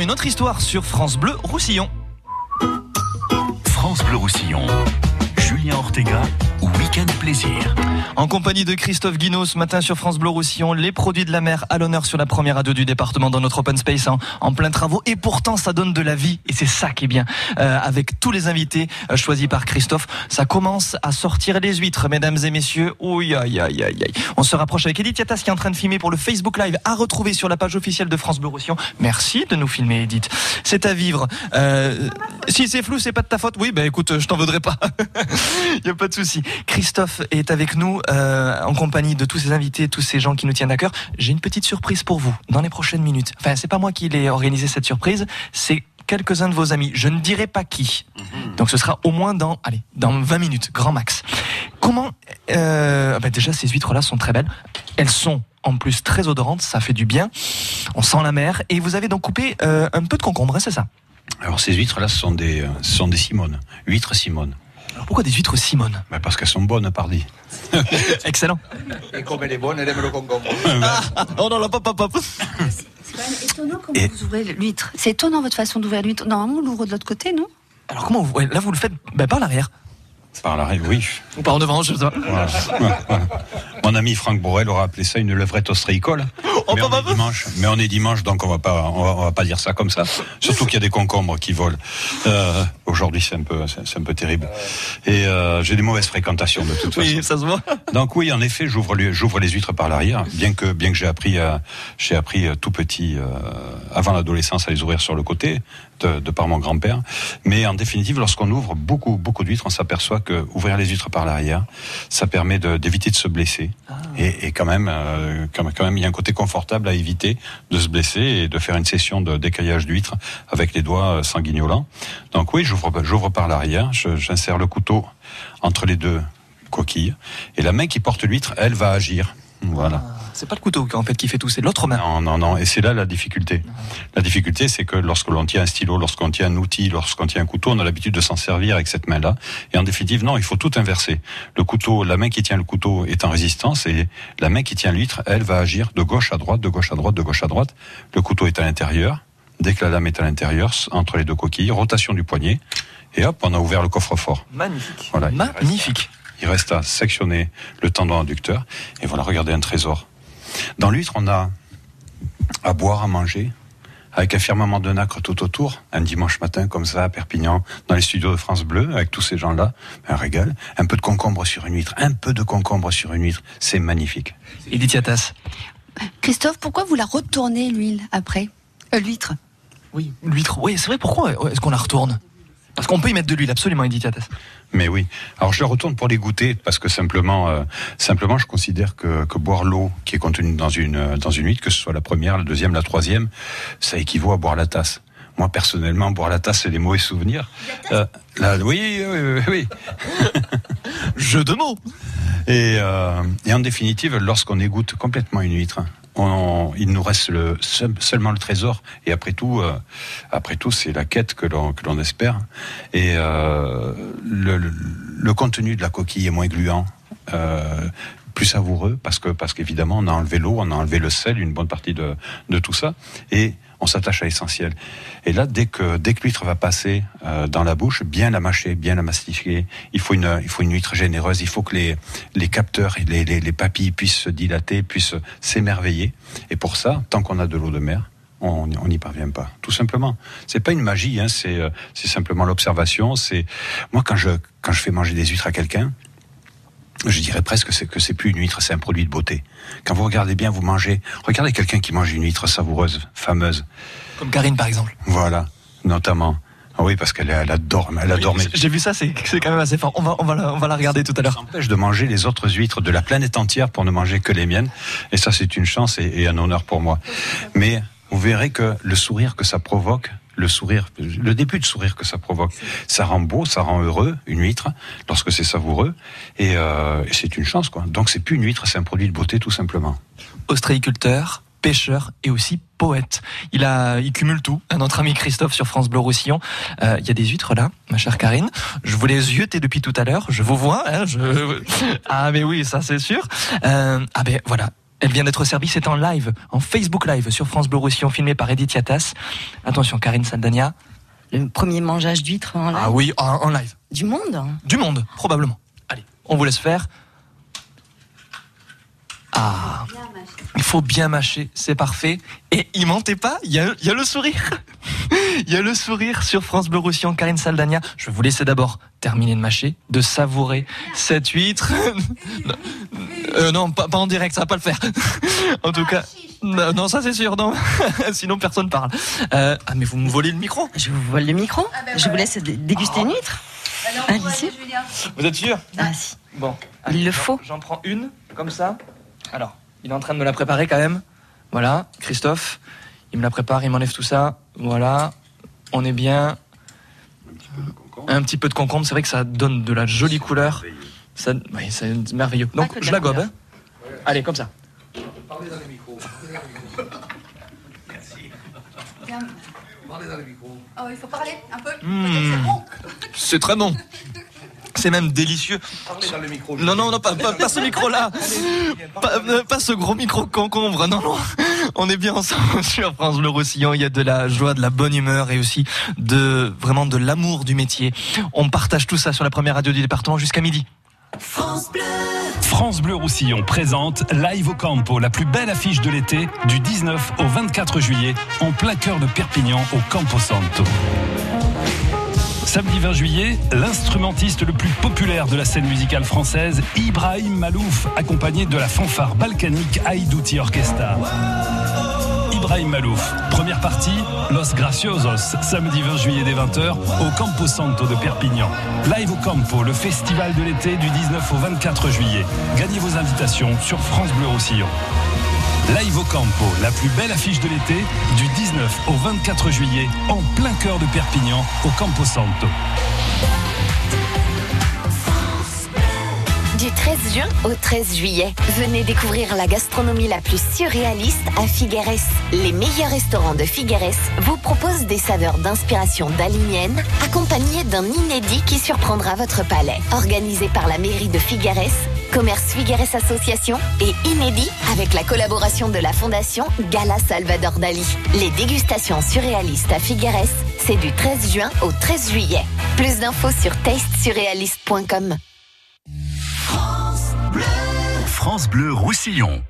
Une autre histoire sur France Bleu Roussillon. France Bleu Roussillon. Julien Ortega, Week-end Plaisir. En compagnie de Christophe Guinaud ce matin sur France Bleu Roussillon, les produits de la mer à l'honneur sur la première radio du département dans notre open space en, en plein travaux. Et pourtant, ça donne de la vie et c'est ça qui est bien. Euh, avec tous les invités euh, choisis par Christophe, ça commence à sortir les huîtres, mesdames et messieurs. Ouh, aïe, aïe, aïe, aïe. On se rapproche avec Edith Yatas qui est en train de filmer pour le Facebook Live à retrouver sur la page officielle de France Bleu Roussillon. Merci de nous filmer, Edith. C'est à vivre. Euh, si c'est flou, c'est pas de ta faute. Oui, ben écoute, je t'en voudrais pas. Il y a pas de souci. Christophe est avec nous euh, en compagnie de tous ces invités, tous ces gens qui nous tiennent à cœur. J'ai une petite surprise pour vous dans les prochaines minutes. Enfin, c'est pas moi qui l'ai organisé cette surprise, c'est quelques-uns de vos amis. Je ne dirai pas qui. Donc ce sera au moins dans, allez, dans 20 minutes, grand max. Comment euh, ah ben Déjà, ces huîtres-là sont très belles. Elles sont en plus très odorantes, ça fait du bien. On sent la mer. Et vous avez donc coupé euh, un peu de concombre, hein, c'est ça? Alors ces huîtres-là, ce sont des, ce sont des Simone. Huîtres Simone. Alors pourquoi des huîtres Simone? Ben, Parce qu'elles sont bonnes, pardi. Excellent. Et comme elle est bonne, elle aime le concombre. Ah, oh non, là, pop, pop, pop. C'est étonnant comment vous ouvrez l'huître. C'est étonnant votre façon d'ouvrir l'huître. Normalement, on l'ouvre de l'autre côté, non? Alors comment vous, là vous le faites ben, par l'arrière Par l'arrière, oui. ou par en devant, je sais pas. Voilà. Mon ami Franck Borel aura appelé ça une levrette ostréicole. Oh, mais, on est dimanche, mais on est dimanche, donc on va pas, on va, on va pas dire ça comme ça. Surtout qu'il y a des concombres qui volent. Euh, Aujourd'hui, c'est un peu, c'est un peu terrible. Et euh, j'ai des mauvaises fréquentations de toute façon. Oui, ça se voit. Donc oui, en effet, j'ouvre les, j'ouvre les huîtres par l'arrière, bien que bien que j'ai appris à, j'ai appris euh, tout petit euh, avant l'adolescence à les ouvrir sur le côté de, de par mon grand-père. Mais en définitive, lorsqu'on ouvre beaucoup beaucoup d'huîtres, on s'aperçoit que ouvrir les huîtres par l'arrière, ça permet d'éviter de, se blesser. Et, et quand même, euh, quand même, quand même, il y a un côté confortable à éviter de se blesser et de faire une session de décaillage d'huîtres avec les doigts euh, sanguignolants. Donc oui, j'ouvre j'ouvre par l'arrière, j'insère le couteau entre les deux coquilles et la main qui porte l'huître, elle va agir. Voilà. C'est pas le couteau en fait qui fait tout, c'est l'autre main. Non, non, non. Et c'est là la difficulté. La difficulté, c'est que lorsque l'on tient un stylo, lorsqu'on tient un outil, lorsqu'on tient un couteau, on a l'habitude de s'en servir avec cette main-là. Et en définitive, non, il faut tout inverser. Le couteau, la main qui tient le couteau est en résistance et la main qui tient l'huître, elle va agir de gauche à droite, de gauche à droite, de gauche à droite. Le couteau est à l'intérieur. Dès que la lame est à l'intérieur, entre les deux coquilles, rotation du poignet. Et hop, on a ouvert le coffre-fort. Magnifique. Voilà. Magnifique. Il reste à sectionner le tendon adducteur. Et voilà, regardez un trésor. Dans l'huître, on a à boire, à manger, avec un firmament de nacre tout autour, un dimanche matin comme ça à Perpignan, dans les studios de France Bleu, avec tous ces gens-là, un régal, un peu de concombre sur une huître, un peu de concombre sur une huître, c'est magnifique. Edith Yatas. Christophe, pourquoi vous la retournez, l'huile, après? Euh, L'huître. Oui, l'huître. Oui, c'est vrai, pourquoi? Est-ce qu'on la retourne? Parce qu'on peut y mettre de l'huile, absolument, Edith Yatas. Mais oui. Alors je le retourne pour les goûter parce que simplement, euh, simplement, je considère que, que boire l'eau qui est contenue dans une dans une huître, que ce soit la première, la deuxième, la troisième, ça équivaut à boire la tasse. Moi personnellement, boire la tasse, c'est des mauvais souvenirs. Euh, là, oui, oui, oui, oui. Jeu de mots. Et, euh, et en définitive, lorsqu'on égoutte complètement une huître, il nous reste le, seul- seulement le trésor. Et après tout, euh, après tout, c'est la quête que l'on espère. Et euh, le contenu de la coquille est moins gluant. Euh, plus savoureux parce que parce qu'évidemment on a enlevé l'eau, on a enlevé le sel, une bonne partie de, de tout ça et on s'attache à l'essentiel. Et là, dès que dès que l'huître va passer euh, dans la bouche, bien la mâcher, bien la mastiquer. Il faut une il faut une huître généreuse. Il faut que les les capteurs et les, les, les papilles puissent se dilater, puissent s'émerveiller. Et pour ça, tant qu'on a de l'eau de mer, on n'y parvient pas. Tout simplement. C'est pas une magie. Hein, c'est euh, c'est simplement l'observation. C'est moi quand je quand je fais manger des huîtres à quelqu'un. Je dirais presque que c'est plus une huître, c'est un produit de beauté. Quand vous regardez bien, vous mangez. Regardez quelqu'un qui mange une huître savoureuse, fameuse. Comme Karine, par exemple. Voilà, notamment. Ah oui, parce qu'elle elle adore, elle adore J'ai vu ça, c'est quand même assez fort. On va, on va, la, on va la regarder tout à l'heure. empêche de manger les autres huîtres de la planète entière pour ne manger que les miennes. Et ça, c'est une chance et, et un honneur pour moi. Mais vous verrez que le sourire que ça provoque, le sourire, le début de sourire que ça provoque, ça rend beau, ça rend heureux une huître lorsque c'est savoureux. Et, euh, et c'est une chance, quoi. Donc c'est plus une huître, c'est un produit de beauté tout simplement. Ostréiculteur, pêcheur et aussi poète. Il a, il cumule tout. Notre ami Christophe sur France Bleu Roussillon. Euh, Il y a des huîtres là, ma chère Karine. Je vous les yeutais depuis tout à l'heure. Je vous vois. Hein. Ah mais oui, ça c'est sûr. Euh, ah ben voilà. Elle vient d'être servie, c'est en live, en Facebook Live sur France Bleu Roussillon, filmé par Edith Yatas. Attention, Karine Saldania. Le premier mangeage d'huîtres en live. Ah oui, en, en live. Du monde Du monde, probablement. Allez, on vous laisse faire. Ah, il faut bien mâcher, c'est parfait. Et il mentez pas, il y a, il y a le sourire. Il y a le sourire sur France Bleu Roussillon, Karine Saldania. Je vais vous laisser d'abord terminer de mâcher, de savourer cette huître. Euh, non, pas, pas en direct, ça va pas le faire. En tout cas, non, non, ça c'est sûr, non. Sinon personne parle. Euh, ah mais vous me volez le micro Je vous vole le micro Je vous laisse dé- déguster une huître Allez-y. Vous êtes sûr? Ah si. Bon. Il le faut. J'en prends une, comme ça. Alors, il est en train de me la préparer quand même. Voilà, Christophe. Il me la prépare, il m'enlève tout ça. Voilà. On est bien. Un petit peu de concombre, c'est vrai que ça donne de la jolie couleur. Ça, oui, c'est merveilleux. Donc, de je la gobe. hein. Allez, comme ça. Parlez dans les micros. Parlez dans les micros. Oh, il faut parler un peu. Mmh. C'est très bon. C'est même délicieux. Parlez dans le micro. Non, non, non, pas, pas, pas ce micro-là. Pas, pas ce gros micro concombre. Non, non. On est bien ensemble sur France Bleu Roussillon. Il y a de la joie, de la bonne humeur et aussi de vraiment de l'amour du métier. On partage tout ça sur la première radio du département jusqu'à midi. France Bleu Roussillon présente Live au Campo, la plus belle affiche de l'été, du 19 au 24 juillet, en plein cœur de Perpignan, au Campo Santo. Samedi 20 juillet, l'instrumentiste le plus populaire de la scène musicale française, Ibrahim Malouf, accompagné de la fanfare balkanique Aïdouti Orchestra. Ibrahim Malouf, première partie, Los Graciosos, samedi 20 juillet dès 20h, au Campo Santo de Perpignan. Live au Campo, le festival de l'été du 19 au 24 juillet. Gagnez vos invitations sur France Bleu Roussillon. Live au Campo, la plus belle affiche de l'été, du 19 au 24 juillet, en plein cœur de Perpignan, au Campo Santo. Du 13 juin au 13 juillet, venez découvrir la gastronomie la plus surréaliste à Figueres. Les meilleurs restaurants de Figueres vous proposent des saveurs d'inspiration dalinienne, accompagnées d'un inédit qui surprendra votre palais. Organisé par la mairie de Figueres, Commerce Figueres Association et Inédit avec la collaboration de la fondation Gala Salvador Dali. Les dégustations surréalistes à Figueres, c'est du 13 juin au 13 juillet. Plus d'infos sur tastesurréaliste.com. France Bleu Roussillon.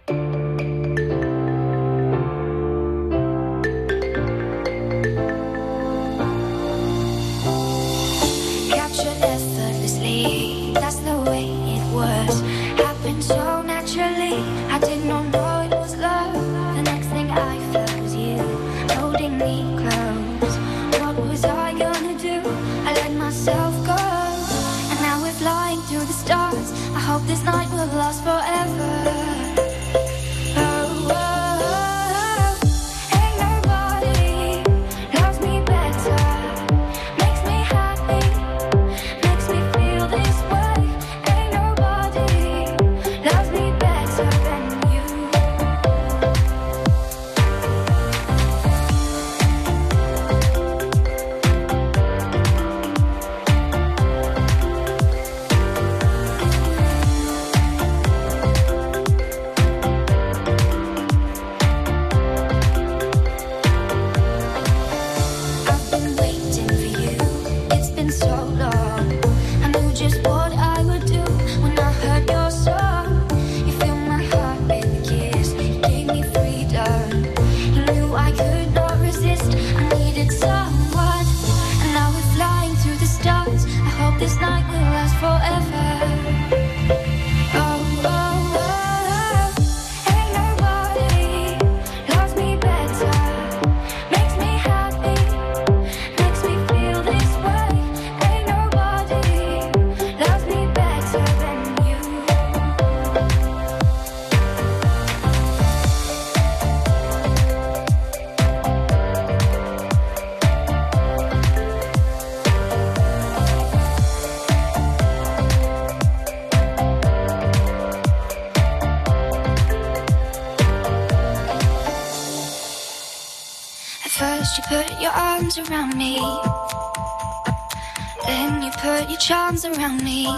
Then you put your charms around me.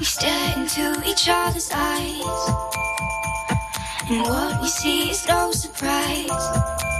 We stare into each other's eyes. And what you see is no surprise.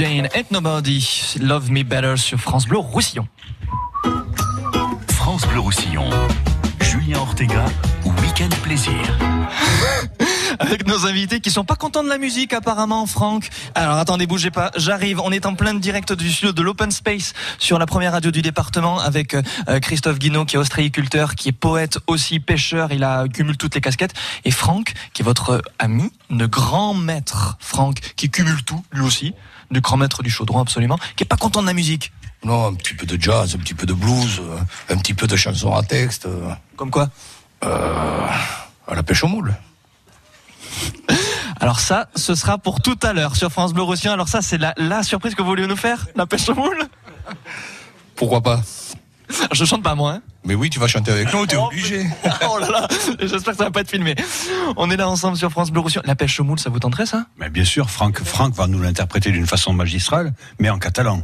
Jane, Ain't Nobody, Love Me Better sur France Bleu Roussillon. France Bleu Roussillon. Julien Ortega, Week-end Plaisir. Avec nos invités qui sont pas contents de la musique apparemment, Franck. Alors attendez, bougez pas, j'arrive. On est en plein direct du studio de l'Open Space sur la première radio du département avec euh, Christophe Guinaud qui est ostréiculteur, qui est poète aussi, pêcheur, il a cumule toutes les casquettes. Et Franck qui est votre ami, le grand maître Franck, qui cumule tout lui aussi, le grand maître du chaudron absolument, qui est pas content de la musique. Non, un petit peu de jazz, un petit peu de blues, un petit peu de chansons à texte. Comme quoi euh, À la pêche au moule. Alors ça, ce sera pour tout à l'heure sur France Bleu Roussillon. Alors ça, c'est la, la surprise que vous vouliez nous faire La pêche au moule? Pourquoi pas? Je chante pas moi, hein Mais oui, tu vas chanter avec nous, t'es obligé. oh là là, j'espère que ça va pas être filmé. On est là ensemble sur France Bleu Roussillon. La pêche au moule, ça vous tenterait ça? Mais bien sûr, Franck, Franck va nous l'interpréter d'une façon magistrale, mais en catalan.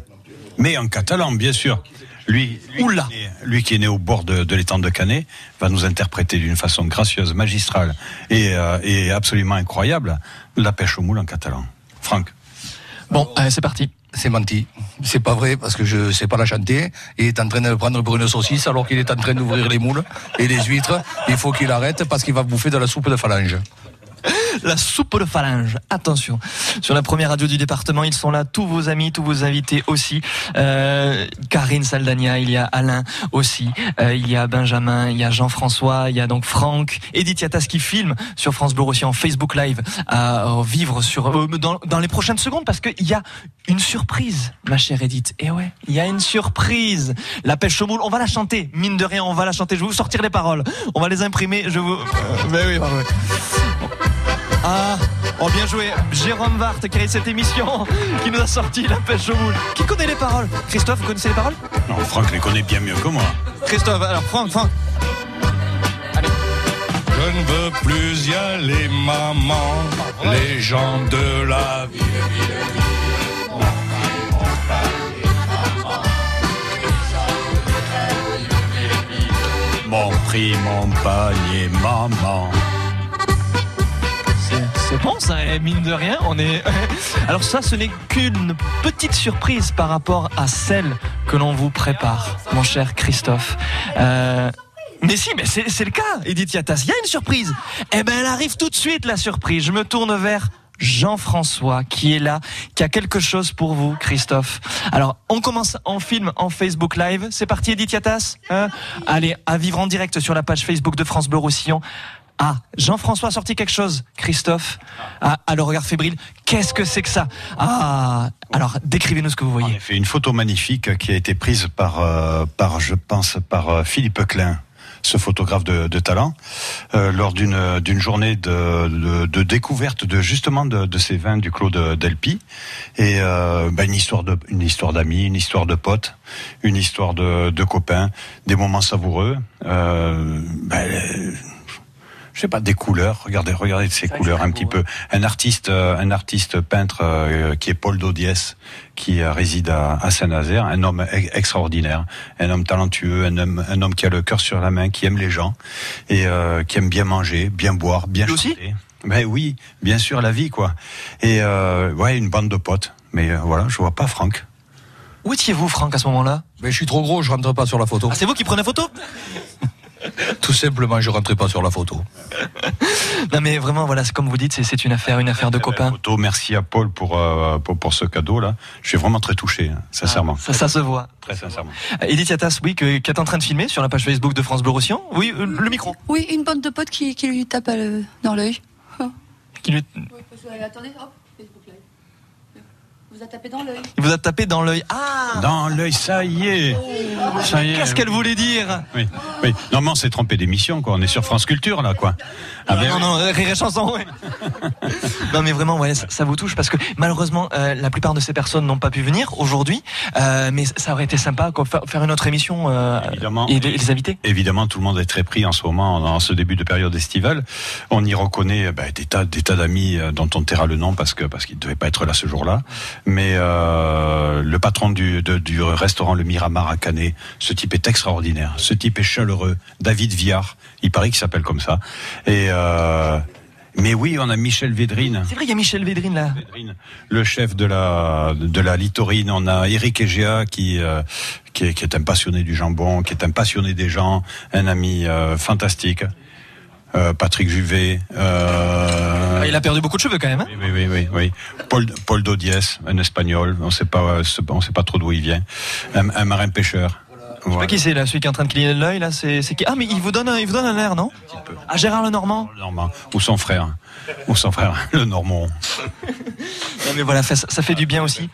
Mais en catalan, bien sûr. Lui, lui, Qui, est né, lui qui est né au bord de, de l'étang de Canet va nous interpréter d'une façon gracieuse, magistrale et, euh, et absolument incroyable la pêche au moule en catalan. Franck. Bon, c'est parti. C'est menti. C'est pas vrai parce que je sais pas la chanter. Il est en train de prendre pour une saucisse alors qu'il est en train d'ouvrir les moules et les huîtres. Il faut qu'il arrête parce qu'il va bouffer de la soupe de phalange. La soupe de phalange. Attention. Sur la première radio du département, ils sont là, tous vos amis, tous vos invités aussi. Euh, Karine Saldania, il y a Alain aussi, euh, il y a Benjamin, il y a Jean-François, il y a donc Franck, Edith Yatas qui filme sur France Bleu aussi en Facebook Live à vivre sur euh, dans, dans les prochaines secondes parce qu'il y a une surprise, ma chère Edith. Et ouais, il y a une surprise. La pêche au moule, on va la chanter. Mine de rien, on va la chanter. Je vais vous sortir les paroles. On va les imprimer. Je vous. Euh, ben oui. Ah, oh bien joué. Jérôme Vart qui a cette émission, qui nous a sorti la pêche au moule. Qui connaît les paroles? Christophe, vous connaissez les paroles? Non, Franck les connaît bien mieux que moi. Christophe, alors Franck, Franck. Je ne veux plus y aller, maman. Les gens de la vie. Mon prix, mon panier, maman. Bon ça, eh, mine de rien, on est. Alors ça, ce n'est qu'une petite surprise par rapport à celle que l'on vous prépare, mon cher Christophe. Euh, Mais si, mais c'est c'est le cas, Edith Yatas. Il y a une surprise. Eh ben, elle arrive tout de suite, la surprise. Je me tourne vers Jean-François qui est là, qui a quelque chose pour vous, Christophe. Alors, on commence en film, en Facebook Live. C'est parti, Edith Yatas hein? Allez, à vivre en direct sur la page Facebook de France Bleu Roussillon. Ah, Jean-François a sorti quelque chose, Christophe. Ah, à le regard fébrile. Qu'est-ce que c'est que ça? Ah, alors décrivez-nous ce que vous voyez. En effet, une photo magnifique qui a été prise par, euh, par je pense, par euh, Philippe Klein, ce photographe de, de talent, euh, lors d'une d'une journée de, de, de découverte de justement de, de ces vins du Clos de- d'Elpi et euh, bah, une histoire de une histoire d'amis, une histoire de potes, une histoire de, copains, des moments savoureux. Euh, bah, je sais pas des couleurs. Regardez, regardez ces couleurs un petit peu. Un artiste, euh, un artiste peintre euh, qui est Paul Dodiès, qui euh, réside à, Saint-Nazaire, un homme e- extraordinaire, un homme talentueux, un homme, un homme qui a le cœur sur la main, qui aime les gens et euh, qui aime bien manger, bien boire, bien chanter. Ben oui, bien sûr la vie quoi. Et euh, ouais, une bande de potes. Mais euh, voilà, je vois pas Franck. Où étiez-vous, Franck, à ce moment-là? Mais je suis trop gros, je rentre pas sur la photo. Ah, c'est vous qui prenez photo? Tout simplement, je rentrais pas sur la photo. Non mais vraiment, voilà, comme vous dites, c'est- une affaire, une affaire de copains. Photo, merci à Paul pour, euh, pour, pour ce cadeau là. Je suis vraiment très touché, hein, sincèrement. Ça, ça se voit. Très sincèrement. Euh, Edith Yatas, oui, qui est en train de filmer sur la page Facebook de France Bleu Roussillon. Oui, euh, le micro. Oui, une bande de potes qui, qui lui tape à le- dans l'œil. Qui lui- Attendez, hop. Vous a tapé dans l'œil. Il vous a tapé dans l'œil. Ah Dans l'œil, ça y est. Ça y est. Qu'est-ce qu'elle voulait dire Oui, oui. Normalement, c'est trompé d'émission, quoi. On est sur France Culture, là, quoi. Ah, ben, non, non, rire et chanson, ouais. non, mais vraiment, ouais, ça, ça vous touche parce que malheureusement, euh, la plupart de ces personnes n'ont pas pu venir aujourd'hui. euh, mais ça aurait été sympa quoi, fa- faire une autre émission euh, Évidemment. et les, les inviter. Évidemment, tout le monde est très pris en ce moment, dans ce début de période estivale. On y reconnaît ben, des tas, des tas d'amis dont on taira le nom parce que parce qu'ils ne devaient pas être là ce jour-là. Mais euh, le patron du, de- du restaurant Le Miramar à Canet, ce type est extraordinaire. Ce type est chaleureux. David Viard, il paraît qu'il s'appelle comme ça. Et euh, mais oui, on a Michel Védrine. C'est vrai, il y a Michel Védrine là. le chef de la de la Litorine. On a Eric Egea qui euh, qui, est, qui est un passionné du jambon, qui est un passionné des gens, un ami euh, fantastique. Euh, Patrick Juvet. Euh, Ah, il a perdu beaucoup de cheveux quand même. Hein oui, oui, oui, oui. Paul, Paul Dodiès, un espagnol. On sait pas, euh, on sait pas trop d'où il vient. Un, un marin pêcheur. Je sais pas qui c'est là, celui qui est en train de cligner de l'œil là, c'est c'est qui? Ah mais il vous donne un, il vous donne un air, non? Ah Gérard Lenormand. Normand. Ou son frère. Ou son frère, le Normand. Non, mais voilà, ça, ça fait du bien aussi.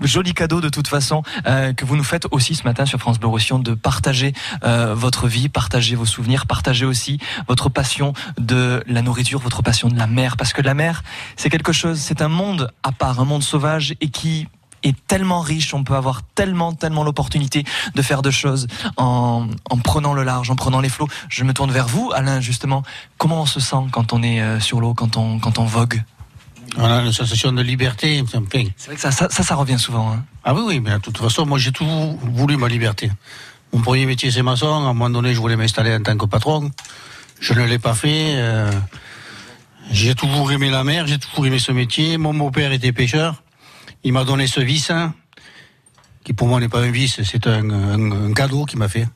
Joli cadeau de toute façon euh, que vous nous faites aussi ce matin sur France Bleu Roussillon de partager euh, votre vie, partager vos souvenirs, partager aussi votre passion de la nourriture, votre passion de la mer, parce que la mer c'est quelque chose, c'est un monde à part, un monde sauvage et qui est tellement riche, on peut avoir tellement, tellement l'opportunité de faire de choses en, en prenant le large, en prenant les flots. Je me tourne vers vous, Alain, justement. Comment on se sent quand on est euh, sur l'eau, quand on, quand on vogue? On a une sensation de liberté. C'est vrai que ça, ça, ça, ça revient souvent. Hein. Ah oui, oui, mais de toute façon, moi j'ai toujours voulu ma liberté. Mon premier métier c'est maçon, à un moment donné je voulais m'installer en tant que patron. Je ne l'ai pas fait. euh, j'ai toujours aimé la mer, j'ai toujours aimé ce métier. Mon beau-père était pêcheur. Il m'a donné ce vice, hein, qui pour moi n'est pas un vice, c'est un, un- un cadeau qu'il m'a fait.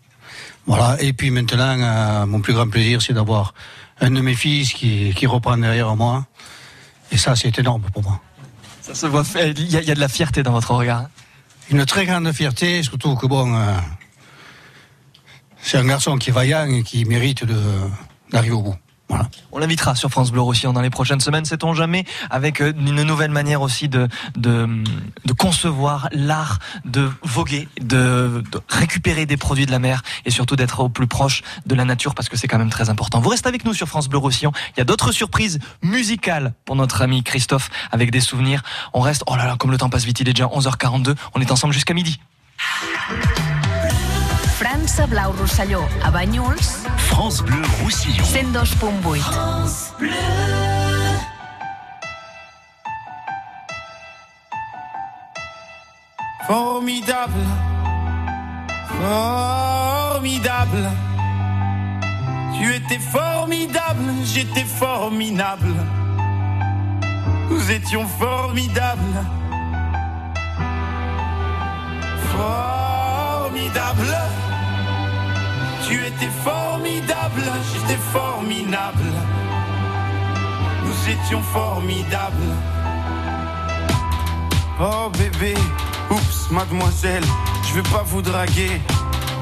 Voilà. Et puis maintenant, euh, mon plus grand plaisir, c'est d'avoir un de mes fils qui, qui reprend derrière moi. Et ça, c'est énorme pour moi. Ça se voit, il y, a, il y a de la fierté dans votre regard. hein. Une très grande fierté, surtout que bon, euh, c'est un garçon qui est vaillant et qui mérite d'arriver au bout. On l'invitera sur France Bleu Roussillon dans les prochaines semaines, sait-on jamais, avec euh, une nouvelle manière aussi de, de, concevoir l'art, de voguer, de, de récupérer des produits de la mer et surtout d'être au plus proche de la nature parce que c'est quand même très important. Vous restez avec nous sur France Bleu Roussillon. Il y a d'autres surprises musicales pour notre ami Christophe avec des souvenirs. On reste, oh là là, comme le temps passe vite, il est déjà 11h42. On est ensemble jusqu'à midi. França Blau Rosselló, a Banyuls, France Bleu Roussillon. 102.8. Formidable, formidable. Tu étais formidable, j'étais formidable. Nous étions formidables. Formidable. Tu étais formidable, j'étais formidable. Nous étions formidables. Oh bébé, oups, mademoiselle, je vais pas vous draguer.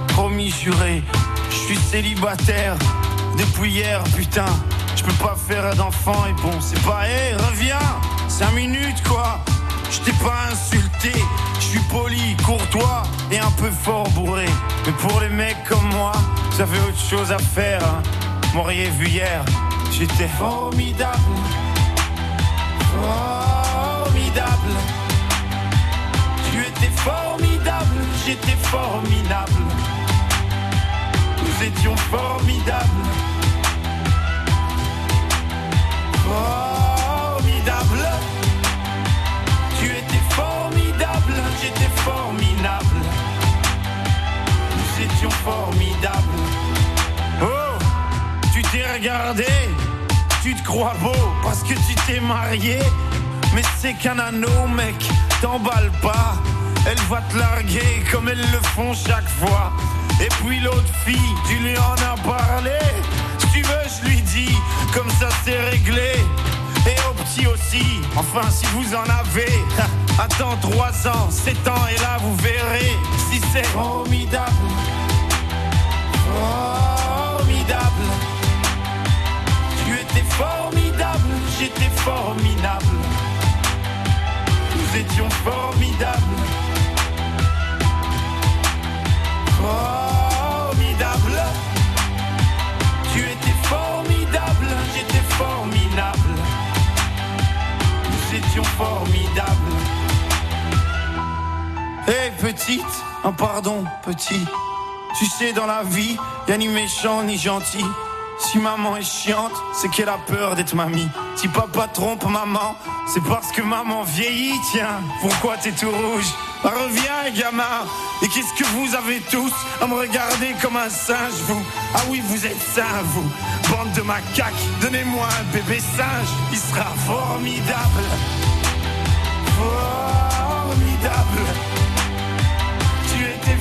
Promis juré, je suis célibataire depuis hier, putain. Je peux pas faire d'enfant et bon, c'est pas, hé, reviens, cinq minutes quoi. Je t'ai pas insulté, je suis poli, courtois et un peu fort bourré. Mais pour les mecs comme moi, vous avez autre chose à faire. Hein. M'auriez vu hier, j'étais formidable. Formidable. Tu étais formidable, j'étais formidable. Nous étions formidables. Formidable. Formidables. Oh, tu t'es regardé, tu te crois beau parce que tu t'es marié. Mais c'est qu'un anneau, mec, t'emballe pas. Elle va te larguer comme elles le font chaque fois. Et puis l'autre fille, tu lui en as parlé. Si tu veux, je lui dis, comme ça c'est réglé. Et au petit aussi, enfin si vous en avez. Attends 3 ans, 7 ans, et là vous verrez si c'est formidable. Formidable. Tu étais formidable, j'étais formidable. Nous étions formidables. Formidable. Tu étais formidable, j'étais formidable. Nous étions formidables. Hé petite, un pardon petit. Tu sais dans la vie, y'a ni méchant ni gentil. Si maman est chiante, c'est qu'elle a peur d'être mamie. Si papa trompe maman, c'est parce que maman vieillit. Tiens, pourquoi t'es tout rouge? Bah, Reviens gamin. Et qu'est-ce que vous avez tous à me regarder comme un singe vous? Ah oui, vous êtes sains vous. Bande de macaques, donnez-moi un bébé singe, il sera formidable. Formidable.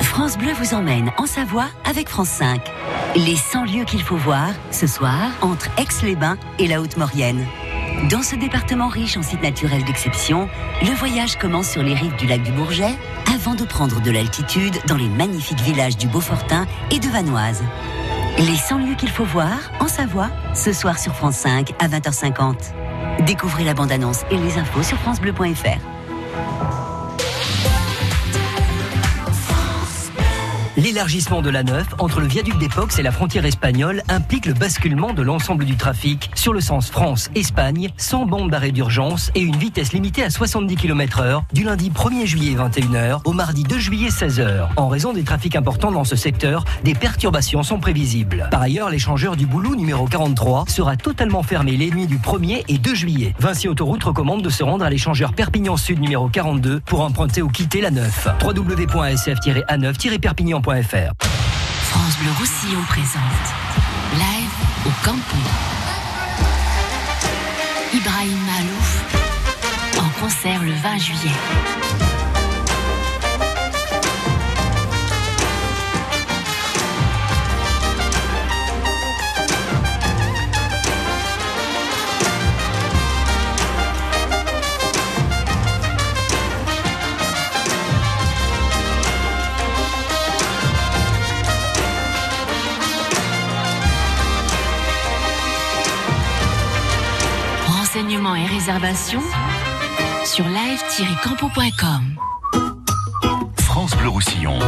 France Bleu. Vous emmène en Savoie avec France 5. Les 100 lieux qu'il faut voir ce soir entre Aix-les-Bains et la Haute-Maurienne. Dans ce département riche en sites naturels d'exception, le voyage commence sur les rives du lac du Bourget avant de prendre de l'altitude dans les magnifiques villages du Beaufortin et de Vanoise. Les 100 lieux qu'il faut voir en Savoie ce soir sur France 5 à 20h50. Découvrez la bande-annonce et les infos sur francebleu.fr. L'élargissement de la 9 entre le viaduc Pox et la frontière espagnole implique le basculement de l'ensemble du trafic sur le sens France-Espagne sans bande d'arrêt d'urgence et une vitesse limitée à 70 km heure du lundi 1er juillet 21h au mardi 2 juillet 16h. En raison des trafics importants dans ce secteur, des perturbations sont prévisibles. Par ailleurs, l'échangeur du Boulou numéro 43 sera totalement fermé les nuits du 1er et 2 juillet. Vinci Autoroute recommande de se rendre à l'échangeur Perpignan Sud numéro 42 pour emprunter ou quitter la 9. www.sf-a9-perpignan.fr France Bleu Roussillon présente Live au Campo. Ibrahim Malouf en concert le 20 juillet. Réservations sur live-campo.com. France Bleu Roussillon.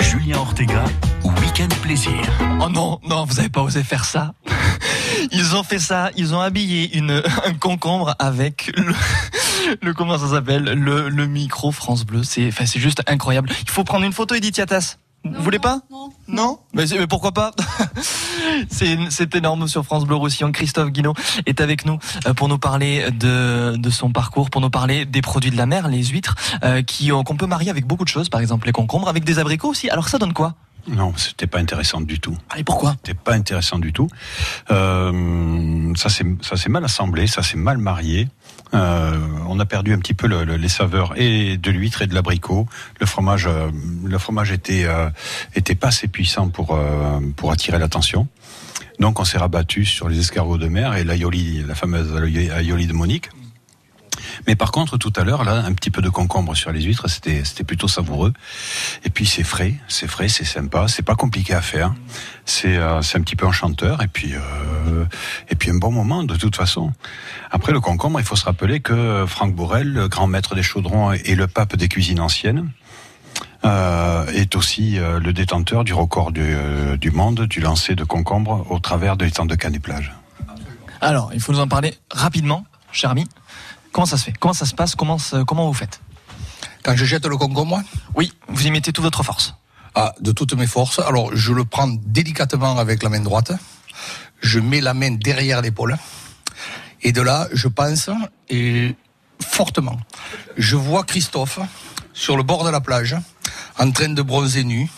Julien Ortega, Week-end Plaisir. Oh non, non, vous avez pas osé faire ça. Ils ont fait ça, ils ont habillé une, un concombre avec le, le comment ça s'appelle, le, le micro France Bleu. C'est, enfin, c'est juste incroyable. Il faut prendre une photo, Edith Yatas. Vous voulez pas Non. Non mais, c'est- mais pourquoi pas C'est c'est énorme sur France Bleu Roussillon. Christophe Guinaud est avec nous euh, pour nous parler de, de son parcours, pour nous parler des produits de la mer, les huîtres, euh, qui ont- qu'on peut marier avec beaucoup de choses, par exemple les concombres, avec des abricots aussi. Alors ça donne quoi Non, c'était pas intéressant du tout. Et pourquoi C'était pas intéressant du tout. Euh, ça s'est mal assemblé, ça s'est mal marié. Euh, on a perdu un petit peu le- le- les saveurs et de l'huître et de l'abricot. Le fromage, euh, le fromage était euh, était pas assez puissant pour euh, pour attirer l'attention. Donc on s'est rabattu sur les escargots de mer et l'aioli, la fameuse aioli de Monique. Mais par contre, tout à l'heure, là, un petit peu de concombre sur les huîtres, c'était, c'était plutôt savoureux. Et puis c'est frais, c'est frais, c'est sympa, c'est pas compliqué à faire. C'est, euh, c'est un petit peu enchanteur. Et puis, euh, et puis un bon moment de toute façon. Après le concombre, il faut se rappeler que Franck Borel, le grand maître des chaudrons et le pape des cuisines anciennes, euh, est aussi le détenteur du record du, du monde du lancer de concombre au travers de l'étang de Cannes et Plage. Alors, il faut nous en parler rapidement, cher ami. Comment ça se fait? Comment ça se passe? Comment, comment vous faites? Quand je jette le concombre? Oui, vous y mettez toute votre force. Ah, de toutes mes forces. Alors, je le prends délicatement avec la main droite. Je mets la main derrière l'épaule. Et de là, je pense, et fortement, je vois Christophe sur le bord de la plage, en train de bronzer nu,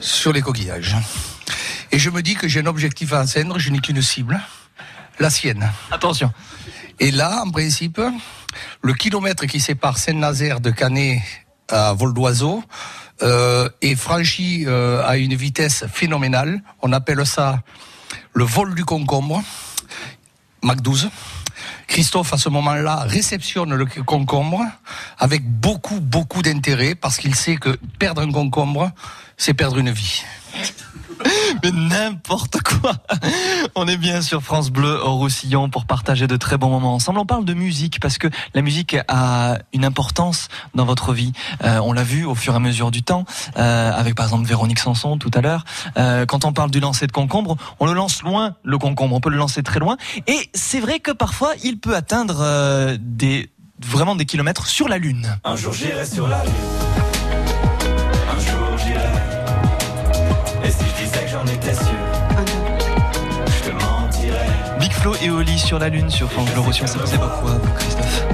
sur les coquillages. Et je me dis que j'ai un objectif à atteindre, je n'ai qu'une cible, la sienne. Attention. Et là, en principe, le kilomètre qui sépare Saint-Nazaire de Canet à vol d'oiseau euh, est franchi euh, à une vitesse phénoménale. On appelle ça le vol du concombre, Mach 12. Christophe, à ce moment-là, réceptionne le concombre avec beaucoup, beaucoup d'intérêt parce qu'il sait que perdre un concombre, c'est perdre une vie. Mais n'importe quoi. On est bien sur France Bleu au Roussillon pour partager de très bons moments ensemble. On parle de musique parce que la musique a une importance dans votre vie. Euh, on l'a vu au fur et à mesure du temps, euh, avec par exemple Véronique Sanson tout à l'heure. Euh, quand on parle du lancer de concombre, on le lance loin, le concombre. On peut le lancer très loin. Et c'est vrai que parfois, il peut atteindre des vraiment des kilomètres sur la Lune. Un jour j'irai sur la lune. Flo et Oli sur la Lune sur France Bleu Roussillon. Ça vous évoque quoi, Christophe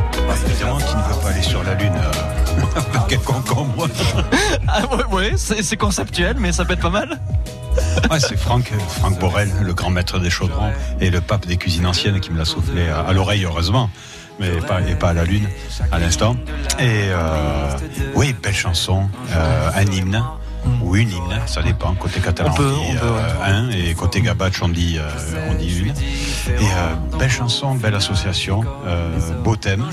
évidemment, qui ne veut pas aller sur la Lune euh, concombre Ah ouais, c'est c'est conceptuel, mais ça peut être pas mal. Ouais, c'est Franck, Franck Borel, le grand maître des chaudrons et le pape des cuisines anciennes qui me l'a soufflé à, à l'oreille, heureusement, mais pas, et pas à la lune à l'instant. Et euh, oui, belle chanson, euh, un hymne. Ou une hymne, ça dépend. Côté catalan, On peut, on dit on peut, euh, un, et côté gabache, on dit, euh, on dit une. Et euh, belle chanson, belle association, beau thème.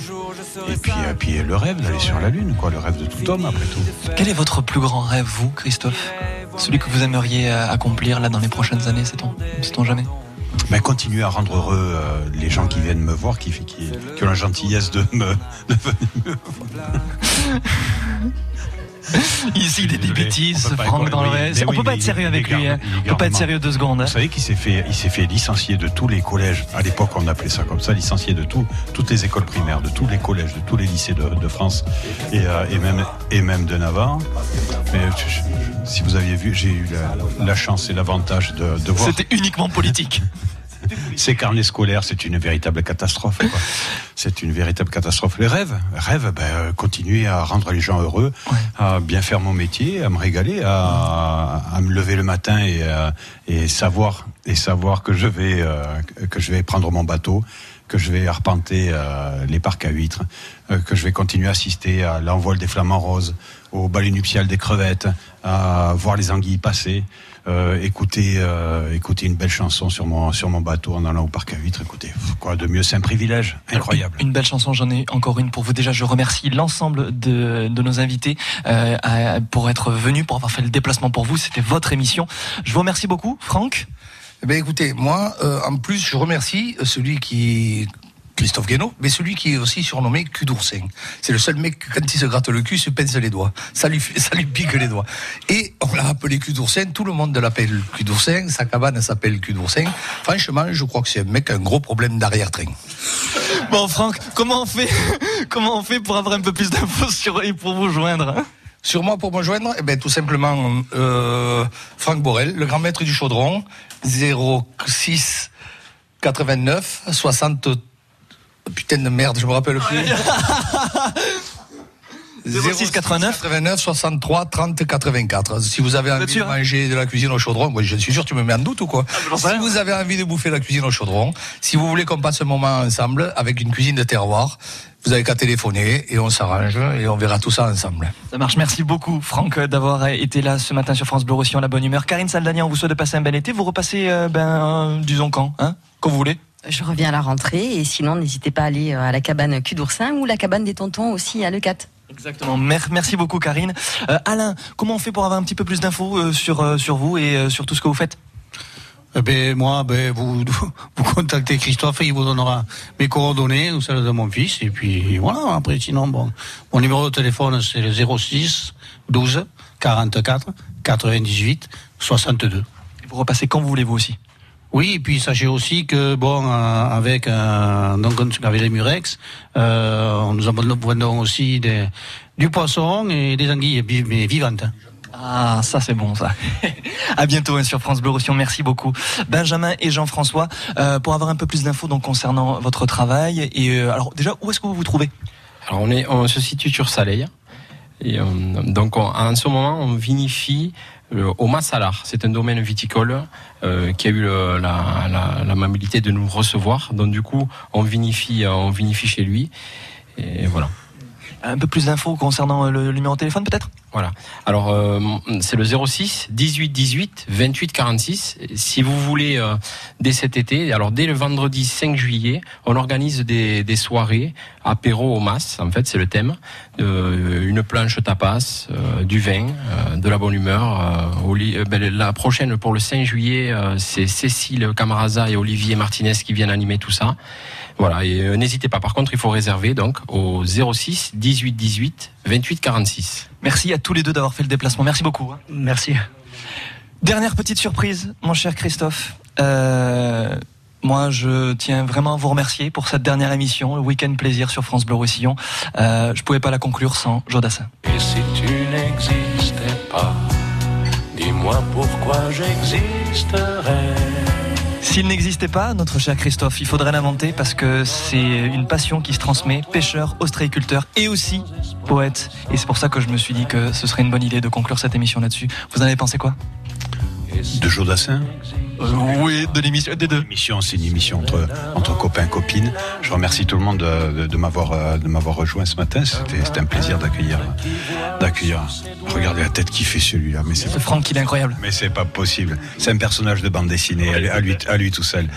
Et puis, puis le rêve d'aller sur la lune, quoi, le rêve de tout homme après tout. Quel est votre plus grand rêve, vous, Christophe? Celui que vous aimeriez accomplir là dans les prochaines années, sait-on Sait-on jamais? Mais continuer à rendre heureux euh, les gens qui viennent me voir, qui, qui, qui ont la gentillesse de me, de venir me voir. Ici, il est des bêtises, Franck dans reste. mais On peut pas être sérieux avec lui. hein. On peut pas être sérieux deux secondes. hein. Vous savez qu'il s'est fait, il s'est fait licencier de tous les collèges. À l'époque, on appelait ça comme ça, licencié de tout, toutes les écoles primaires, de tous les collèges, de tous les lycées de, de France et, euh, et même et même de Navarre. Mais si vous aviez vu, j'ai eu la, la chance et l'avantage de, de voir. C'était uniquement politique. Ces carnets scolaires, c'est une véritable catastrophe. C'est une véritable catastrophe. Les rêves, rêves, ben, euh, continuer à rendre les gens heureux, à bien faire mon métier, à me régaler, à, à me lever le matin et, euh, et savoir et savoir que je vais euh, que je vais prendre mon bateau, que je vais arpenter euh, les parcs à huîtres, euh, que je vais continuer à assister à l'envol des flamants roses, au balai nuptial des crevettes, à voir les anguilles passer. Euh, écouter, euh, écouter une belle chanson sur mon, sur mon bateau en allant au parc à huîtres. Écoutez, quoi de mieux, c'est un privilège incroyable. Une belle chanson, j'en ai encore une pour vous. Déjà, je remercie l'ensemble de, de nos invités euh, à- pour être venus, pour avoir fait le déplacement pour vous. C'était votre émission. Je vous remercie beaucoup, Franck. Eh ben écoutez, moi, euh, en plus, je remercie celui qui Christophe Guénaud, mais celui qui est aussi surnommé cul d'oursin. C'est le seul mec qui, quand il se gratte le cul, se pince les doigts. Ça lui, fait- ça lui pique les doigts. Et on l'a appelé cul d'oursin, tout le monde l'appelle cul d'oursin, sa cabane s'appelle cul d'oursin. Franchement, je crois que c'est un mec qui a un gros problème d'arrière-train. Bon, Franck, comment on fait Comment on fait pour avoir un peu plus d'infos sur et pour vous joindre hein? Sur moi, pour me joindre, eh ben, tout simplement, euh, Franck Borel, le grand maître du chaudron, 06 89 60. Putain de merde, je me rappelle plus. 06 89 89 63 30 84. Si vous avez envie de hein manger de la cuisine au chaudron, moi je suis sûr, tu me mets en doute ou quoi Si vous avez envie de bouffer la cuisine au chaudron, si vous voulez qu'on passe un moment ensemble avec une cuisine de terroir, vous avez qu'à téléphoner et on s'arrange et on verra tout ça ensemble. Ça marche. Merci beaucoup, Franck, d'avoir été là ce matin sur France Bleu Roussillon, la bonne humeur. Karine Saldania, on vous souhaite de passer un bel été. Vous repassez, euh, ben, euh, disons quand, hein Quand vous voulez. Je reviens à la rentrée et sinon n'hésitez pas à aller euh, à la cabane cul d'oursin ou la cabane des tontons aussi à Leucat. Exactement. Mer- Merci beaucoup, Karine. Euh, Alain, comment on fait pour avoir un petit peu plus d'infos euh, sur, euh, sur vous et sur tout ce que vous faites? Eh ben, moi, ben, vous, vous contactez Christophe et il vous donnera mes coordonnées ou celles de mon fils. Et puis voilà, après, sinon, bon, mon numéro de téléphone, c'est le 06 12 44 98 62. Et vous repassez quand vous voulez, vous aussi. Oui, et puis sachez aussi que bon, euh, avec euh, donc avec les Murex, euh, nous vendons aussi des, du poisson et des anguilles, mais vivantes. hein. Ah, ça c'est bon ça. à bientôt hein, sur France Bleu Roussillon. Merci beaucoup, Benjamin et Jean-François, euh, pour avoir un peu plus d'infos donc concernant votre travail. Et euh, alors déjà, où est-ce que vous vous trouvez? Alors on est, on se situe sur Saleil. Et donc on- en ce moment, on vinifie euh, au Massalar. C'est un domaine viticole euh, qui a eu la, la, l'amabilité de nous recevoir. Donc du coup, on vinifie, euh, on vinifie chez lui. Et voilà. Un peu plus d'infos concernant euh, le numéro de téléphone peut-être? Voilà. Alors euh, c'est le 06 18 18 28 46. Si vous voulez euh, dès cet été, alors dès le vendredi 5 juillet, on organise des, des soirées apéro au mas. En fait, c'est le thème. Euh, une planche tapas, euh, du vin, euh, de la bonne humeur. ben, la prochaine pour le 5 juillet, c'est Cécile Camaraza et Olivier Martinez qui viennent animer tout ça. Voilà. Et euh, n'hésitez pas. Par contre, il faut réserver donc au 06 18 18 28 46. Merci à tous les deux d'avoir fait le déplacement. Merci beaucoup. hein. Merci. Dernière petite surprise, mon cher Christophe. Euh, moi, je tiens vraiment à vous remercier pour cette dernière émission, le Week-end Plaisir sur France Bleu Roussillon. Euh, je pouvais pas la conclure sans Jodassin. Et si tu n'existais pas, dis-moi pourquoi j'existerais. S'il n'existait pas, notre cher Christophe, il faudrait l'inventer parce que c'est une passion qui se transmet, pêcheur, ostréiculteur et aussi poète. Et c'est pour ça que je me suis dit que ce serait une bonne idée de conclure cette émission là-dessus. Vous en avez pensé quoi? De Jodassin Oui, de l'émission, des deux. L'émission, c'est une émission entre, entre copains, copines. Je remercie tout le monde de, de- de m'avoir, euh, de m'avoir rejoint ce matin. C'était, c'était un plaisir d'accueillir, d'accueillir. Regardez la tête qu'il fait celui-là. Mais c'est Ce Franck, il est incroyable. Mais c'est pas possible. C'est un personnage de bande dessinée, à lui- à lui, à lui tout seul.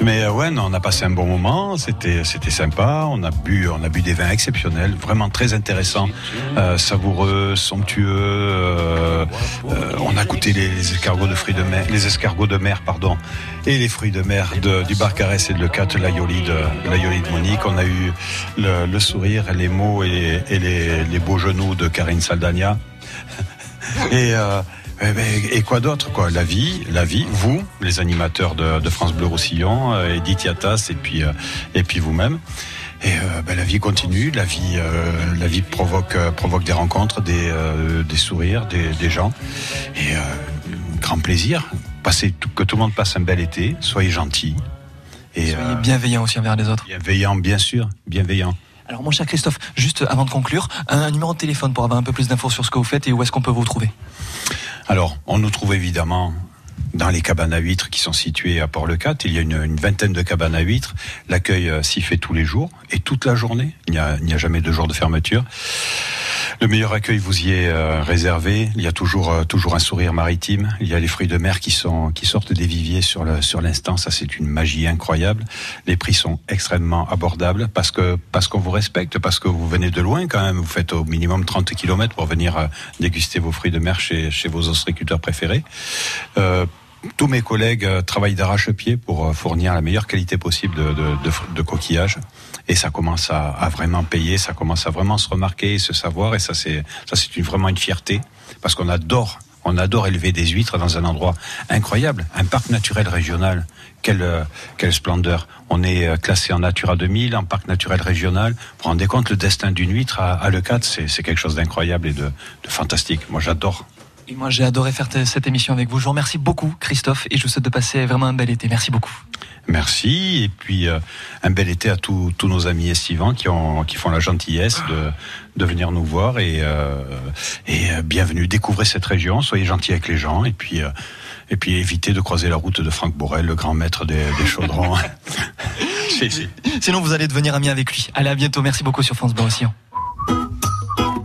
Mais euh, ouais, non, on a passé un bon moment. C'était, c'était sympa. On a bu, on a bu des vins exceptionnels, vraiment très intéressants, euh, savoureux, somptueux. euh, euh, on a goûté les, les escargots de fruits de mer, les escargots de mer, et les fruits de mer de- du Barcarès et de Lecat, l'aioli de, l'aioli de Monique. On a eu le, sourire, les mots et, les, beaux genoux de Karine Saldania. Et, euh, ben, et quoi d'autre quoi? La vie, la vie, vous, les animateurs de, de France Bleu Roussillon, euh, Edith Yatas et puis euh, et puis vous-même. Ben, la vie continue, la vie, la vie provoque provoque des rencontres, des, des sourires, des, des gens et grand plaisir. Passez que tout le monde passe un bel été, soyez gentils et Soyez bienveillant aussi envers les autres. bienveillant, bien sûr, bienveillant. Alors, mon cher Christophe, juste avant de conclure, un numéro de téléphone pour avoir un peu plus d'infos sur ce que vous faites et où est-ce qu'on peut vous trouver Alors, on nous trouve évidemment dans les cabanes à huîtres qui sont situées à Port-le-Cat. Il y a une, une vingtaine de cabanes à huîtres. L'accueil euh, s'y fait tous les jours et toute la journée. Il n'y a, il n'y a jamais de jour de fermeture. Le meilleur accueil vous y est euh, réservé. Il y a toujours euh, toujours un sourire maritime. Il y a les fruits de mer qui sortent des viviers sur l'instant. Ça c'est une magie incroyable. Les prix sont extrêmement abordables parce que parce qu'on vous respecte, parce que vous venez de loin quand même. Vous faites au minimum 30 km pour venir euh, déguster vos fruits de mer chez chez vos ostréiculteurs préférés. Tous mes collègues euh, travaillent d'arrache-pied pour euh, fournir la meilleure qualité possible de, de, coquillages. Et ça commence à, vraiment payer, ça commence à vraiment se remarquer se savoir. Et ça, c'est vraiment une fierté parce qu'on adore, on adore élever des huîtres dans un endroit incroyable, un parc naturel régional. Quelle, euh, splendeur On est classé en Natura 2000, en parc naturel régional. Vous vous rendez compte le destin d'une huître à, à c'est c'est quelque chose d'incroyable et de, de fantastique. Moi, j'adore. Et moi, j'ai adoré faire cette émission avec vous. Je vous remercie beaucoup, Christophe, et je vous souhaite de passer vraiment un bel été. Merci beaucoup. Merci. Et puis, euh, un bel été à tous tous nos amis estivants qui, ont, qui font la gentillesse de, de venir nous voir. Et, euh, et euh, bienvenue. Découvrez cette région. Soyez gentils avec les gens. Et puis, euh, et puis évitez de croiser la route de Franck Borel, le grand maître des, des chaudrons. Si, si. Sinon, vous allez devenir ami avec lui. Allez, à bientôt. Merci beaucoup sur France Bleu Roussillon.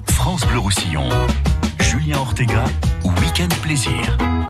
France Bleu Roussillon. Julien Ortega, Week-end Plaisir.